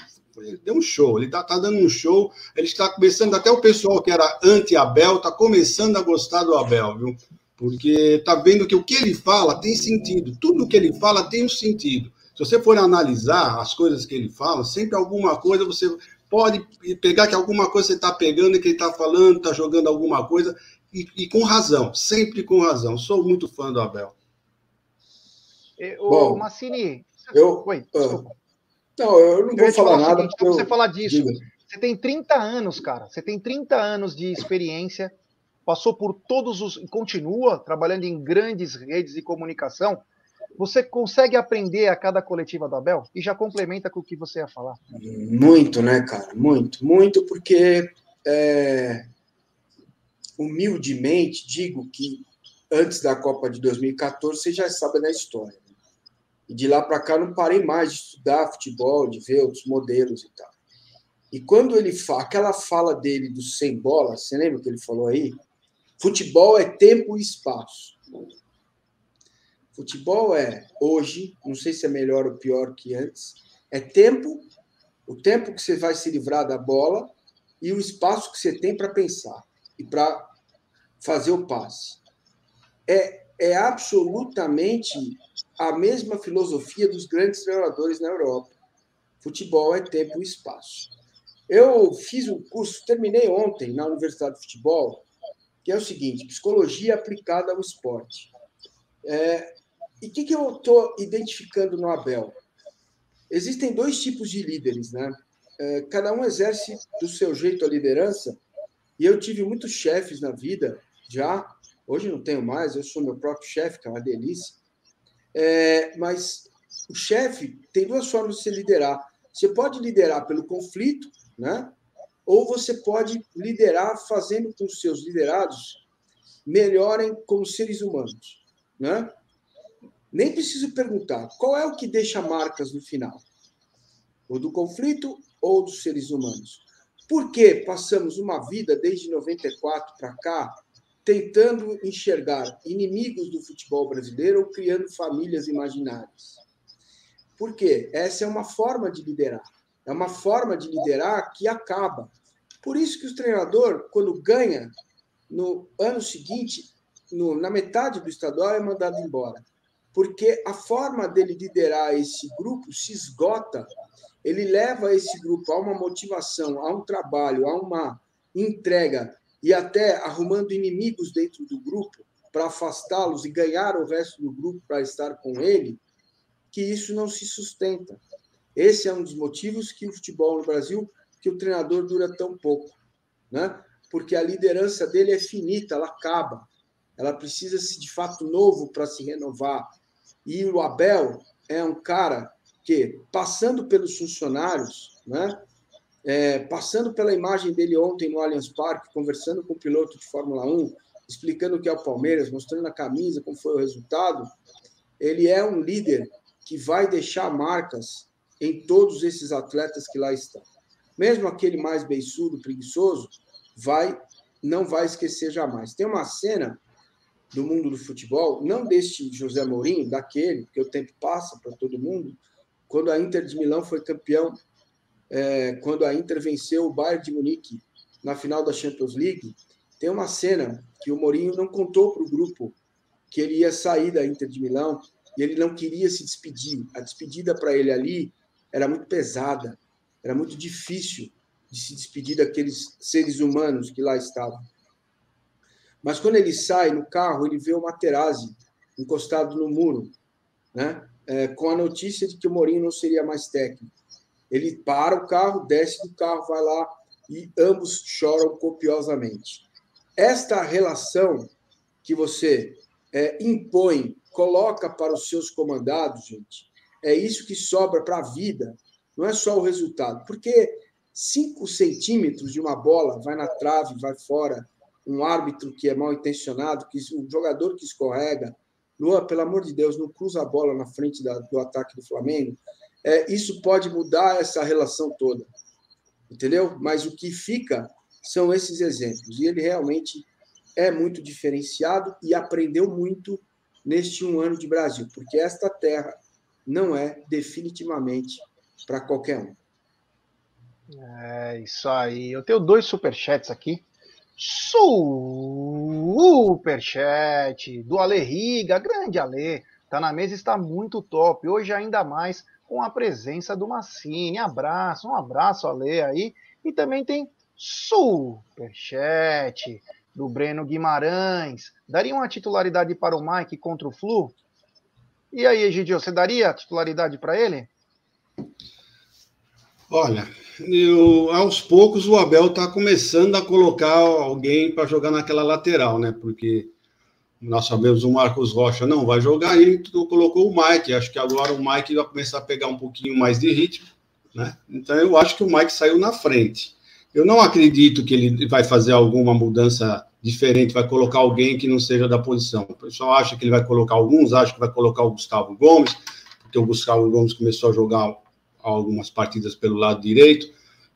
Deu um show, ele está tá dando um show. Ele está começando, até o pessoal que era anti-Abel, está começando a gostar do Abel, viu? Porque está vendo que o que ele fala tem sentido, tudo que ele fala tem um sentido. Se você for analisar as coisas que ele fala, sempre alguma coisa você pode pegar que alguma coisa você está pegando e que ele está falando, está jogando alguma coisa, e, e, com razão, sempre com razão. Sou muito fã do Abel. O Bom, Massini, eu, Oi, uh, não, eu não vou eu falar, nada. Seguinte, eu... Você falar disso. Diga. Você tem 30 anos, cara. Você tem 30 anos de experiência, passou por todos os. continua trabalhando em grandes redes de comunicação. Você consegue aprender a cada coletiva do Abel? E já complementa com o que você ia falar. Muito, né, cara? Muito, muito, porque é, humildemente digo que antes da Copa de 2014 você já sabe da história. Né? E de lá para cá não parei mais de estudar futebol, de ver outros modelos e tal. E quando ele fala, aquela fala dele do sem bola, você lembra que ele falou aí? Futebol é tempo e espaço. Futebol é hoje, não sei se é melhor ou pior que antes, é tempo, o tempo que você vai se livrar da bola e o espaço que você tem para pensar e para fazer o passe. É, é absolutamente a mesma filosofia dos grandes treinadores na Europa. Futebol é tempo e espaço. Eu fiz um curso, terminei ontem na Universidade de Futebol, que é o seguinte: psicologia aplicada ao esporte. É, e o que, que eu estou identificando no Abel? Existem dois tipos de líderes, né? É, cada um exerce do seu jeito a liderança, e eu tive muitos chefes na vida, já, hoje não tenho mais, eu sou meu próprio chefe, que é uma delícia. É, mas o chefe tem duas formas de se liderar. Você pode liderar pelo conflito, né? ou você pode liderar fazendo com que os seus liderados melhorem como seres humanos. Né? Nem preciso perguntar qual é o que deixa marcas no final: o do conflito ou dos seres humanos. Por que passamos uma vida desde 94 para cá tentando enxergar inimigos do futebol brasileiro ou criando famílias imaginárias? Porque essa é uma forma de liderar. É uma forma de liderar que acaba. Por isso que o treinador, quando ganha, no ano seguinte, no, na metade do estadual, é mandado embora. Porque a forma dele liderar esse grupo se esgota. Ele leva esse grupo a uma motivação, a um trabalho, a uma entrega e até arrumando inimigos dentro do grupo para afastá-los e ganhar o resto do grupo para estar com ele, que isso não se sustenta. Esse é um dos motivos que o futebol no Brasil, que o treinador dura tão pouco, né? Porque a liderança dele é finita, ela acaba. Ela precisa de fato novo para se renovar. E o Abel é um cara que, passando pelos funcionários, né? É, passando pela imagem dele ontem no Allianz Parque, conversando com o piloto de Fórmula 1, explicando o que é o Palmeiras, mostrando a camisa, como foi o resultado, ele é um líder que vai deixar marcas em todos esses atletas que lá estão. Mesmo aquele mais beiçudo, preguiçoso, vai não vai esquecer jamais. Tem uma cena do mundo do futebol, não deste José Mourinho, daquele, porque o tempo passa para todo mundo, quando a Inter de Milão foi campeão, é, quando a Inter venceu o Bayern de Munique na final da Champions League, tem uma cena que o Mourinho não contou para o grupo que ele ia sair da Inter de Milão e ele não queria se despedir. A despedida para ele ali era muito pesada, era muito difícil de se despedir daqueles seres humanos que lá estavam. Mas quando ele sai no carro, ele vê o Materazzi encostado no muro, né? É, com a notícia de que o Mourinho não seria mais técnico. Ele para o carro, desce do carro, vai lá e ambos choram copiosamente. Esta relação que você é, impõe coloca para os seus comandados, gente, é isso que sobra para a vida, não é só o resultado. Porque cinco centímetros de uma bola vai na trave, vai fora, um árbitro que é mal intencionado, que um jogador que escorrega, Lua, pelo amor de Deus, não cruza a bola na frente da, do ataque do Flamengo. É, isso pode mudar essa relação toda, entendeu? Mas o que fica são esses exemplos. E ele realmente é muito diferenciado e aprendeu muito neste um ano de Brasil, porque esta terra não é definitivamente para qualquer um. É isso aí. Eu tenho dois superchats aqui. Superchat do Ale Riga, grande Ale. Tá na mesa, está muito top. Hoje ainda mais com a presença do Massini. Abraço, um abraço Ale aí. E também tem superchat do Breno Guimarães. Daria uma titularidade para o Mike contra o Flu? E aí, Egidio, você daria titularidade para ele? Olha, eu, aos poucos o Abel está começando a colocar alguém para jogar naquela lateral, né? Porque nós sabemos o Marcos Rocha não vai jogar e colocou o Mike. Acho que agora o Mike vai começar a pegar um pouquinho mais de ritmo, né? Então eu acho que o Mike saiu na frente. Eu não acredito que ele vai fazer alguma mudança diferente, vai colocar alguém que não seja da posição. O pessoal acha que ele vai colocar alguns, acha que vai colocar o Gustavo Gomes, porque o Gustavo Gomes começou a jogar algumas partidas pelo lado direito,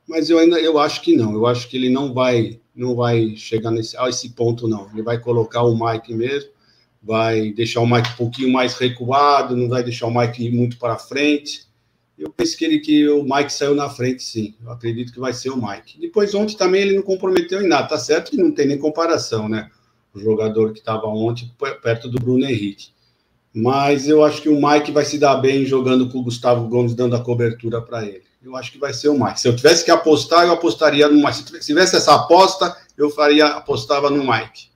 mas eu ainda eu acho que não. Eu acho que ele não vai não vai chegar nesse, a esse ponto não. Ele vai colocar o Mike mesmo, vai deixar o Mike um pouquinho mais recuado, não vai deixar o Mike ir muito para frente eu penso que, ele, que o Mike saiu na frente, sim. Eu acredito que vai ser o Mike. Depois, ontem também ele não comprometeu em nada. Tá certo que não tem nem comparação, né? o jogador que estava ontem perto do Bruno Henrique. Mas eu acho que o Mike vai se dar bem jogando com o Gustavo Gomes, dando a cobertura para ele. Eu acho que vai ser o Mike. Se eu tivesse que apostar, eu apostaria no Mike. Se tivesse essa aposta, eu faria, apostava no Mike.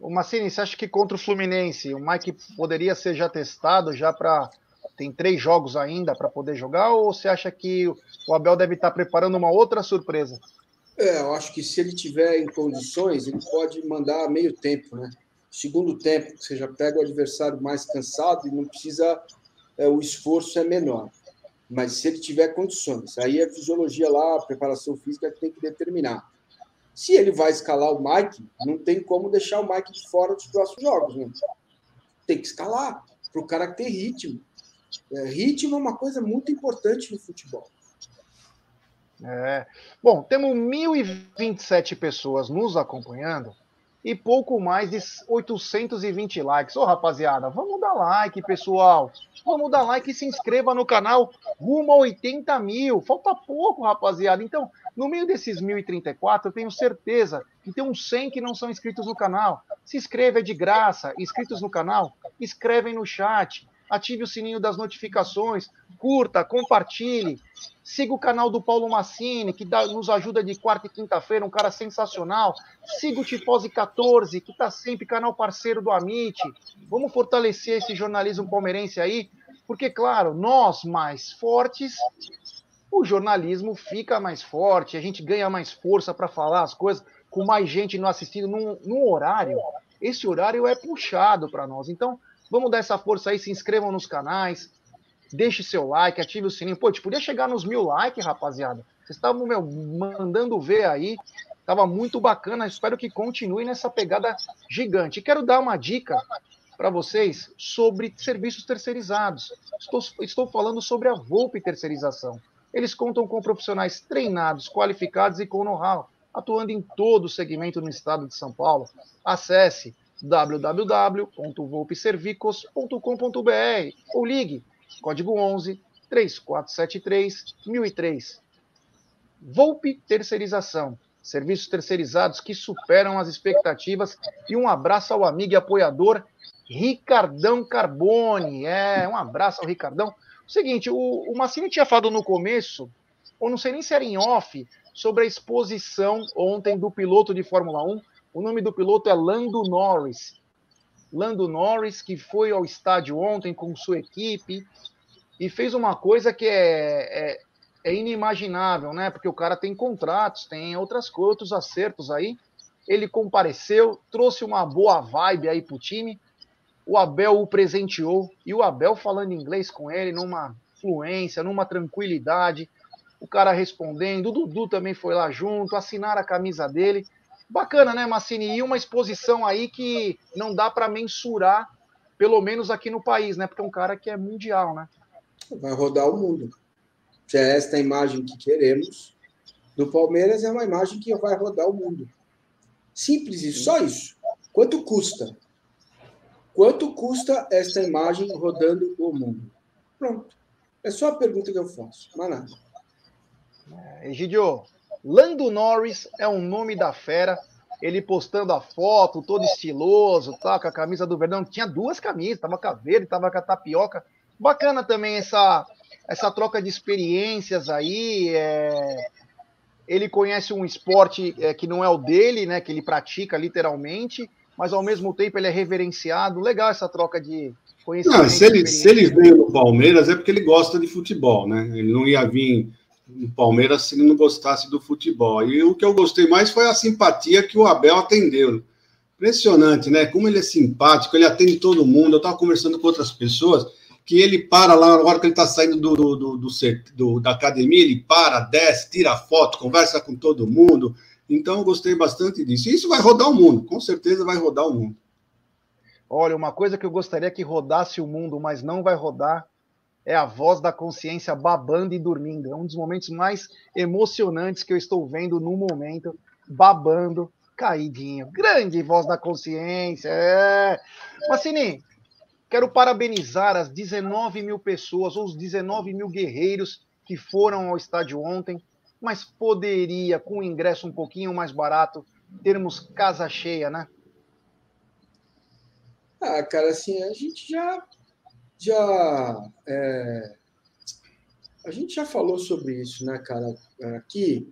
O Massini, você acha que contra o Fluminense o Mike poderia ser já testado já para tem três jogos ainda para poder jogar ou você acha que o Abel deve estar preparando uma outra surpresa? É, eu acho que se ele tiver em condições, ele pode mandar meio tempo, né? Segundo tempo, você já pega o adversário mais cansado e não precisa, é, o esforço é menor. Mas se ele tiver condições, aí é a fisiologia lá, a preparação física tem que determinar. Se ele vai escalar o Mike, não tem como deixar o Mike de fora dos próximos jogos. Né? Tem que escalar para o cara ter ritmo. É, ritmo é uma coisa muito importante no futebol. É. Bom, temos 1.027 pessoas nos acompanhando e pouco mais de 820 likes. Ô, rapaziada, vamos dar like, pessoal. Vamos dar like e se inscreva no canal rumo a 80 mil. Falta pouco, rapaziada. Então, no meio desses 1.034, eu tenho certeza que tem uns 100 que não são inscritos no canal. Se inscreva, é de graça. Inscritos no canal, escrevem no chat ative o sininho das notificações, curta, compartilhe, siga o canal do Paulo Massini, que dá, nos ajuda de quarta e quinta-feira, um cara sensacional. Siga o Tifose 14, que está sempre canal parceiro do Amit. Vamos fortalecer esse jornalismo palmeirense aí, porque, claro, nós mais fortes, o jornalismo fica mais forte, a gente ganha mais força para falar as coisas, com mais gente não assistindo num, num horário. Esse horário é puxado para nós. Então, Vamos dar essa força aí, se inscrevam nos canais, deixe seu like, ative o sininho. Pô, a gente podia chegar nos mil likes, rapaziada. Vocês estavam, meu, mandando ver aí. Tava muito bacana. Espero que continue nessa pegada gigante. Quero dar uma dica para vocês sobre serviços terceirizados. Estou, estou falando sobre a Volpe Terceirização. Eles contam com profissionais treinados, qualificados e com know-how, atuando em todo o segmento no estado de São Paulo. Acesse www.volpeservicos.com.br ou ligue código 11 3473 1003. Volpe Terceirização. Serviços terceirizados que superam as expectativas. E um abraço ao amigo e apoiador Ricardão Carbone. É, um abraço ao Ricardão. Seguinte, o, o Massini tinha falado no começo, ou não sei nem se era em off, sobre a exposição ontem do piloto de Fórmula 1 o nome do piloto é Lando Norris. Lando Norris, que foi ao estádio ontem com sua equipe e fez uma coisa que é, é, é inimaginável, né? Porque o cara tem contratos, tem outras outros acertos aí. Ele compareceu, trouxe uma boa vibe aí pro time. O Abel o presenteou e o Abel falando inglês com ele numa fluência, numa tranquilidade. O cara respondendo, o Dudu também foi lá junto, assinaram a camisa dele. Bacana, né, Massini? E uma exposição aí que não dá para mensurar, pelo menos aqui no país, né? Porque é um cara que é mundial, né? Vai rodar o mundo. Se é esta a imagem que queremos do Palmeiras, é uma imagem que vai rodar o mundo. Simples e só isso. Quanto custa? Quanto custa esta imagem rodando o mundo? Pronto. É só a pergunta que eu faço. Mas nada. É, Egidio, Lando Norris é um nome da fera. Ele postando a foto, todo estiloso, tá, com a camisa do Verdão. Tinha duas camisas, tava com a verde, tava com a tapioca. Bacana também essa, essa troca de experiências aí. É... Ele conhece um esporte é, que não é o dele, né? Que ele pratica literalmente, mas ao mesmo tempo ele é reverenciado. Legal essa troca de conhecimento. Não, se ele, se ele veio no Palmeiras é porque ele gosta de futebol, né? Ele não ia vir no Palmeiras se ele não gostasse do futebol. E o que eu gostei mais foi a simpatia que o Abel atendeu. Impressionante, né? Como ele é simpático, ele atende todo mundo. Eu estava conversando com outras pessoas que ele para lá na hora que ele está saindo do, do, do, do, da academia, ele para, desce, tira foto, conversa com todo mundo. Então, eu gostei bastante disso. E isso vai rodar o mundo, com certeza vai rodar o mundo. Olha, uma coisa que eu gostaria que rodasse o mundo, mas não vai rodar, é a voz da consciência babando e dormindo. É um dos momentos mais emocionantes que eu estou vendo no momento, babando, caidinho. Grande voz da consciência. É. Massini, quero parabenizar as 19 mil pessoas, ou os 19 mil guerreiros que foram ao estádio ontem, mas poderia, com o ingresso um pouquinho mais barato, termos casa cheia, né? Ah, cara, assim, a gente já. Já é, a gente já falou sobre isso, né, cara? Aqui.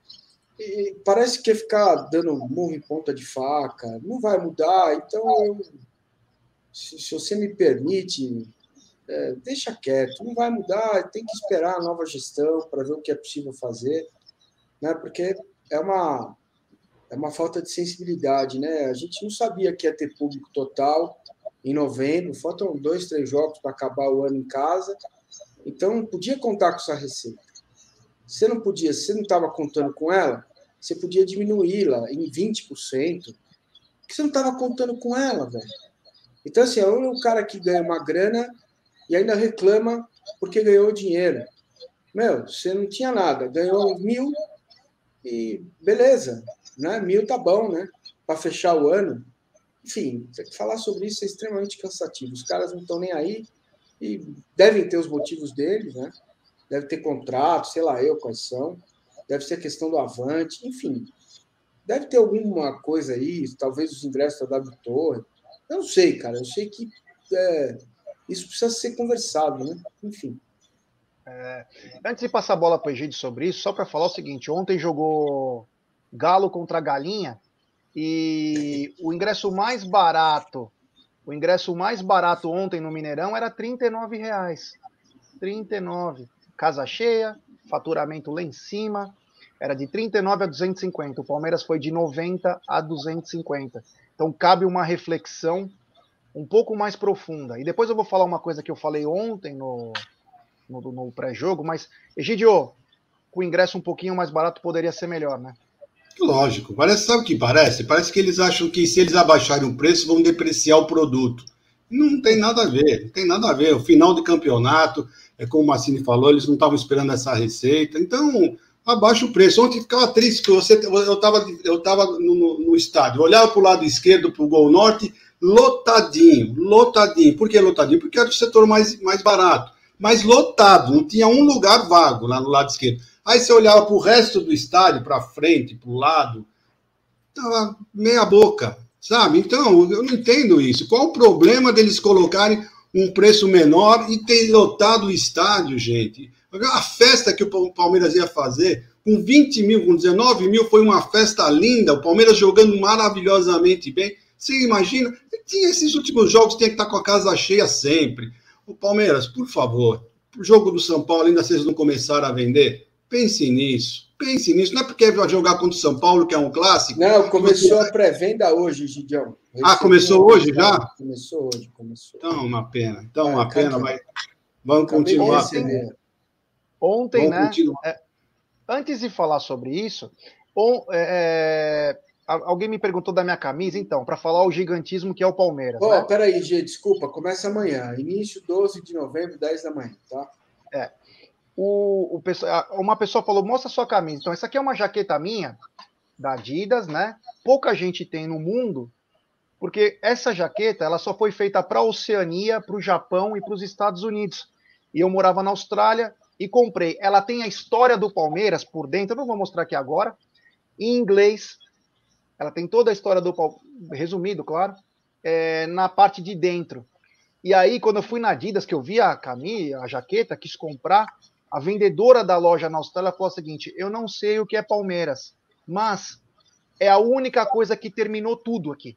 E parece que ficar dando murro em ponta de faca. Não vai mudar, então eu, se, se você me permite, é, deixa quieto, não vai mudar, tem que esperar a nova gestão para ver o que é possível fazer, né? Porque é uma é uma falta de sensibilidade, né? A gente não sabia que ia ter público total, em novembro, faltam dois, três jogos para acabar o ano em casa, então podia contar com essa receita. Você não podia, se você não estava contando com ela, você podia diminuí-la em 20%, porque você não estava contando com ela, velho. Então, assim, é o cara que ganha uma grana e ainda reclama porque ganhou dinheiro. Meu, você não tinha nada, ganhou mil e beleza, né? Mil tá bom, né? Para fechar o ano. Enfim, falar sobre isso é extremamente cansativo. Os caras não estão nem aí e devem ter os motivos deles, né? Deve ter contrato, sei lá eu quais são. Deve ser questão do Avante, enfim. Deve ter alguma coisa aí, talvez os ingressos da W Torre. Eu não sei, cara. Eu sei que é, isso precisa ser conversado, né? Enfim. É, antes de passar a bola para o Egídio sobre isso, só para falar o seguinte: ontem jogou Galo contra Galinha e o ingresso mais barato, o ingresso mais barato ontem no Mineirão era R$ reais. 39. Casa cheia, faturamento lá em cima, era de 39 a 250. O Palmeiras foi de 90 a 250. Então cabe uma reflexão um pouco mais profunda. E depois eu vou falar uma coisa que eu falei ontem no, no, no pré-jogo, mas, Egidio, com o ingresso um pouquinho mais barato poderia ser melhor, né? Lógico. Parece, sabe o que parece? Parece que eles acham que se eles abaixarem o preço, vão depreciar o produto. Não tem nada a ver, não tem nada a ver. O final de campeonato, é como o Massini falou, eles não estavam esperando essa receita. Então, abaixa o preço. Ontem ficava triste, porque você, eu estava eu tava no, no, no estádio, olhava para o lado esquerdo, para o Gol Norte, lotadinho, lotadinho. Por que lotadinho? Porque era o setor mais, mais barato. Mas lotado, não tinha um lugar vago lá no lado esquerdo. Aí você olhava para o resto do estádio, para frente, para o lado, tava meia boca, sabe? Então, eu não entendo isso. Qual o problema deles colocarem um preço menor e ter lotado o estádio, gente? A festa que o Palmeiras ia fazer, com 20 mil, com 19 mil, foi uma festa linda, o Palmeiras jogando maravilhosamente bem. Você imagina? Tinha esses últimos jogos, tinha que estar com a casa cheia sempre. O Palmeiras, por favor, o jogo do São Paulo ainda vocês não começaram a vender? Pense nisso. Pense nisso. Não é porque vai jogar contra o São Paulo, que é um clássico. Não, começou a pré-venda hoje, Gidião. Ah, começou hoje já? Começou hoje, começou. Então, uma pena. Então, é, uma pena, mas vamos continuar. Ontem, ontem vamos né? Continuar. É, antes de falar sobre isso, on, é, é alguém me perguntou da minha camisa, então, para falar o gigantismo que é o Palmeiras. Oh, né? Peraí, G, desculpa, começa amanhã. Início 12 de novembro, 10 da manhã, tá? É o, o, uma pessoa falou: mostra sua camisa. Então, essa aqui é uma jaqueta minha, da Adidas, né? Pouca gente tem no mundo, porque essa jaqueta ela só foi feita para a Oceania, para o Japão e para os Estados Unidos. E eu morava na Austrália e comprei. Ela tem a história do Palmeiras por dentro, eu não vou mostrar aqui agora, em inglês. Ela tem toda a história do resumido, claro, é, na parte de dentro. E aí, quando eu fui na Adidas, que eu vi a camisa, a jaqueta, quis comprar, a vendedora da loja na Austrália falou o seguinte: eu não sei o que é Palmeiras, mas é a única coisa que terminou tudo aqui.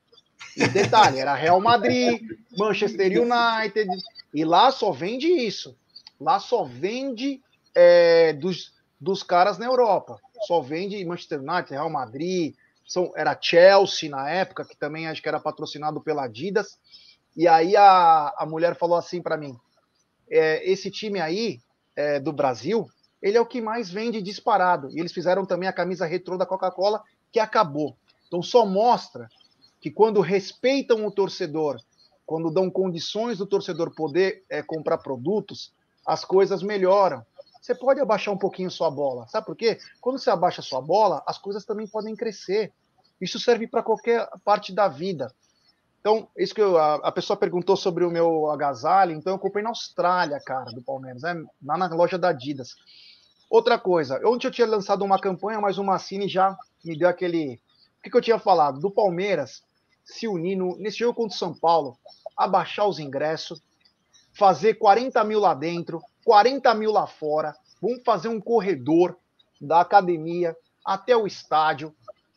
E detalhe, era Real Madrid, Manchester United, e lá só vende isso. Lá só vende é, dos, dos caras na Europa. Só vende Manchester United, Real Madrid, são, era Chelsea na época, que também acho que era patrocinado pela Adidas. E aí a, a mulher falou assim para mim: é, esse time aí é, do Brasil, ele é o que mais vende disparado. E eles fizeram também a camisa retrô da Coca-Cola, que acabou. Então só mostra que quando respeitam o torcedor, quando dão condições do torcedor poder é, comprar produtos, as coisas melhoram. Você pode abaixar um pouquinho sua bola. Sabe por quê? Quando você abaixa sua bola, as coisas também podem crescer. Isso serve para qualquer parte da vida. Então, isso que eu, a, a, pessoa perguntou sobre o meu agasalho, então eu comprei na Austrália, cara, do Palmeiras, né? lá na loja da Adidas. Outra coisa, ontem eu tinha lançado uma campanha, mas o Massini já me deu aquele O que, que eu tinha falado? Do Palmeiras se unir no, nesse jogo contra o São Paulo, abaixar os ingressos, fazer 40 mil lá dentro, 40 mil lá fora. Vamos fazer um corredor da academia até o estádio,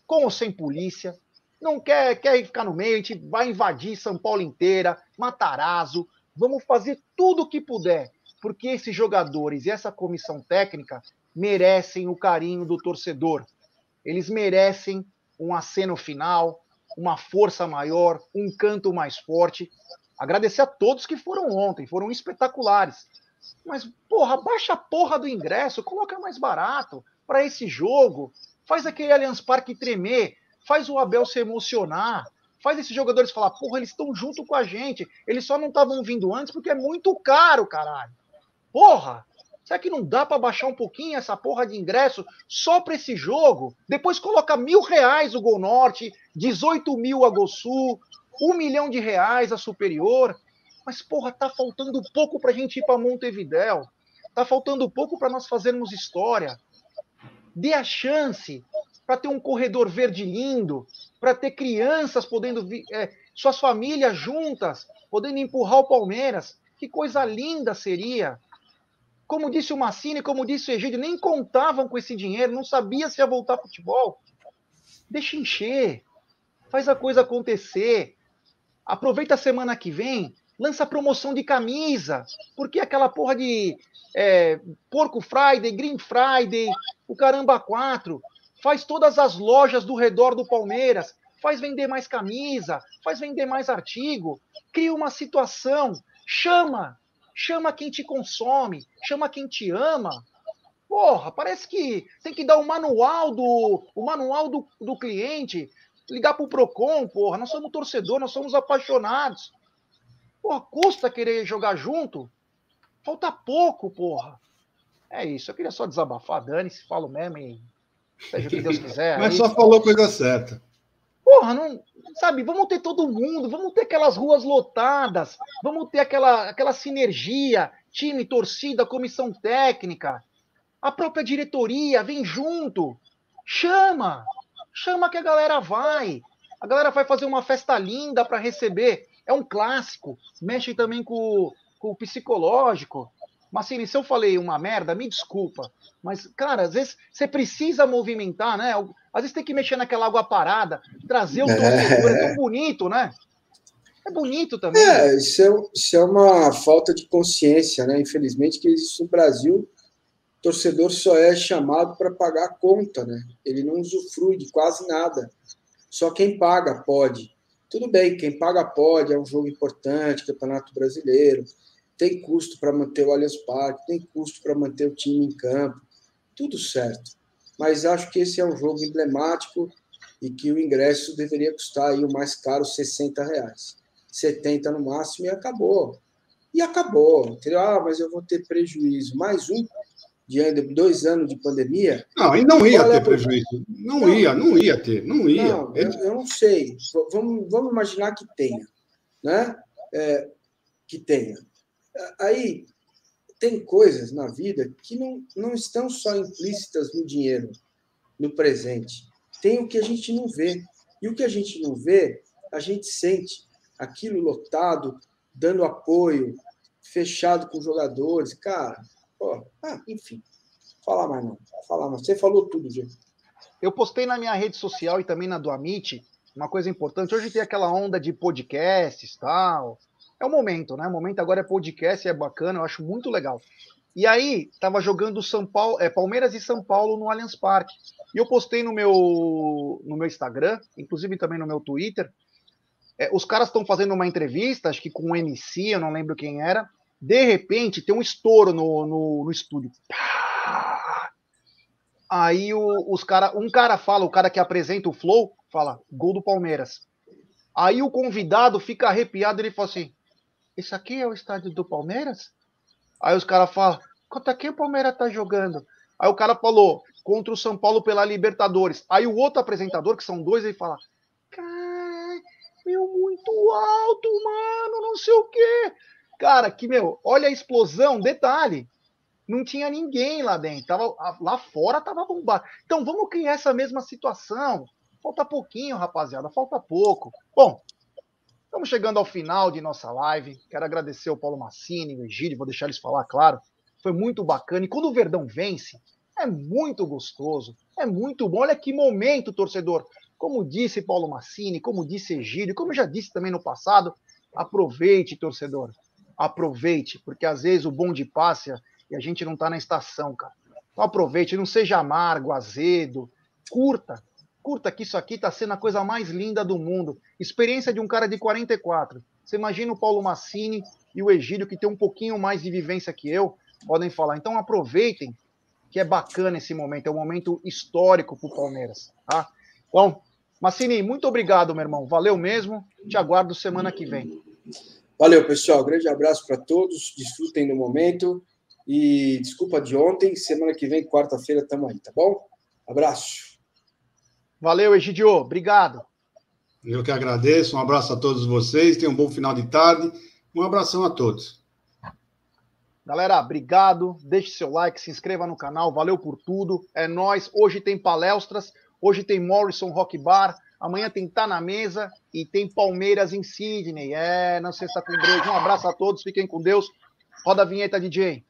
com ou sem polícia. Não quer, quer ficar no meio, a gente vai invadir São Paulo inteira, Matarazzo. Vamos fazer tudo o que puder, porque esses jogadores e essa comissão técnica merecem o carinho do torcedor. Eles merecem um aceno final, uma força maior, um canto mais forte. Agradecer a todos que foram ontem, foram espetaculares. Mas, porra, baixa a porra do ingresso, coloca mais barato para esse jogo. Faz aquele Allianz Parque tremer, faz o Abel se emocionar, faz esses jogadores falar, porra, eles estão junto com a gente. Eles só não estavam vindo antes porque é muito caro, caralho. Porra! Será que não dá para baixar um pouquinho essa porra de ingresso só para esse jogo? Depois coloca mil reais o Gol Norte, 18 mil a Gol Sul, um milhão de reais a Superior. Mas, porra, tá faltando pouco para a gente ir para Montevidéu. Tá faltando pouco para nós fazermos história. Dê a chance para ter um corredor verde lindo, para ter crianças podendo, é, suas famílias juntas, podendo empurrar o Palmeiras. Que coisa linda seria como disse o Massini, como disse o Egídio, nem contavam com esse dinheiro, não sabia se ia voltar futebol. Deixa encher, faz a coisa acontecer. Aproveita a semana que vem, lança promoção de camisa, porque aquela porra de é, Porco Friday, Green Friday, o Caramba 4, faz todas as lojas do redor do Palmeiras, faz vender mais camisa, faz vender mais artigo, cria uma situação, chama, Chama quem te consome, chama quem te ama. Porra, parece que tem que dar o manual do o manual do, do cliente, ligar pro Procon, porra. Nós somos torcedor, nós somos apaixonados. Porra, custa querer jogar junto? Falta pouco, porra. É isso, eu queria só desabafar, Dani, se falo mesmo e seja o que Deus quiser. Mas aí... só falou coisa certa. Porra, não, sabe, vamos ter todo mundo, vamos ter aquelas ruas lotadas, vamos ter aquela, aquela sinergia, time, torcida, comissão técnica, a própria diretoria, vem junto, chama, chama que a galera vai. A galera vai fazer uma festa linda para receber. É um clássico, mexe também com, com o psicológico. Mas se eu falei uma merda, me desculpa. Mas, cara, às vezes você precisa movimentar, né? Às vezes tem que mexer naquela água parada, trazer o torcedor, é, é tão bonito, né? É bonito também. É, isso é, isso é uma falta de consciência, né? Infelizmente, que existe no Brasil. O torcedor só é chamado para pagar a conta, né? Ele não usufrui de quase nada. Só quem paga pode. Tudo bem, quem paga pode, é um jogo importante, Campeonato Brasileiro tem custo para manter o Allianz Parque, tem custo para manter o time em campo, tudo certo. Mas acho que esse é um jogo emblemático e que o ingresso deveria custar aí o mais caro 60 reais. 70 no máximo e acabou. E acabou. Entendeu? Ah, mas eu vou ter prejuízo. Mais um diante de dois anos de pandemia. Não, e não ia é ter é prejuízo. Não, não, ia, não ia ter, não ia. Não, eu, eu, não sei. Vamos, vamos imaginar que tenha, né? É, que tenha. Aí tem coisas na vida que não, não estão só implícitas no dinheiro, no presente. Tem o que a gente não vê. E o que a gente não vê, a gente sente aquilo lotado, dando apoio, fechado com jogadores. Cara, ah, enfim. Falar mais não. Falar mais. Você falou tudo, gente. Eu postei na minha rede social e também na do Amit uma coisa importante. Hoje tem aquela onda de podcasts tal é o momento, né? O momento agora é podcast, é bacana, eu acho muito legal. E aí, tava jogando São Paulo, é, Palmeiras e São Paulo no Allianz Parque. E eu postei no meu, no meu Instagram, inclusive também no meu Twitter. É, os caras estão fazendo uma entrevista, acho que com um MC, eu não lembro quem era. De repente, tem um estouro no, no, no estúdio. Aí o, os cara, um cara fala, o cara que apresenta o Flow, fala, gol do Palmeiras. Aí o convidado fica arrepiado, ele fala assim, isso aqui é o estádio do Palmeiras? Aí os caras falam, contra quem o Palmeiras tá jogando? Aí o cara falou, contra o São Paulo pela Libertadores. Aí o outro apresentador, que são dois, ele fala, cara, meu, muito alto, mano, não sei o quê. Cara, que, meu, olha a explosão, detalhe, não tinha ninguém lá dentro, tava, lá fora tava bombado. Então vamos criar essa mesma situação. Falta pouquinho, rapaziada, falta pouco. Bom, estamos chegando ao final de nossa live. Quero agradecer ao Paulo Massini, o Egídio, vou deixar eles falar, claro. Foi muito bacana. E quando o Verdão vence, é muito gostoso, é muito bom. Olha que momento, torcedor. Como disse Paulo Massini, como disse Egídio, como já disse também no passado, aproveite, torcedor. Aproveite, porque às vezes o bonde passa e a gente não está na estação, cara. Então aproveite, não seja amargo, azedo, curta, curta que isso aqui está sendo a coisa mais linda do mundo. Experiência de um cara de 44. Você imagina o Paulo Massini e o Egídio, que tem um pouquinho mais de vivência que eu, podem falar. Então aproveitem, que é bacana esse momento, é um momento histórico para o Palmeiras. Tá? Então, Massini, muito obrigado, meu irmão. Valeu mesmo. Te aguardo semana que vem. Valeu, pessoal. Grande abraço para todos. Desfrutem do momento. E desculpa de ontem. Semana que vem, quarta-feira, estamos aí, tá bom? Abraço. Valeu, Egidio. Obrigado. Eu que agradeço. Um abraço a todos vocês. Tenham um bom final de tarde. Um abração a todos. Galera, obrigado. Deixe seu like, se inscreva no canal. Valeu por tudo. É nós. Hoje tem palestras. Hoje tem Morrison Rock Bar. Amanhã tem Tá na Mesa e tem Palmeiras em Sydney. É, na sexta com Deus. Um abraço a todos. Fiquem com Deus. Roda a vinheta, DJ.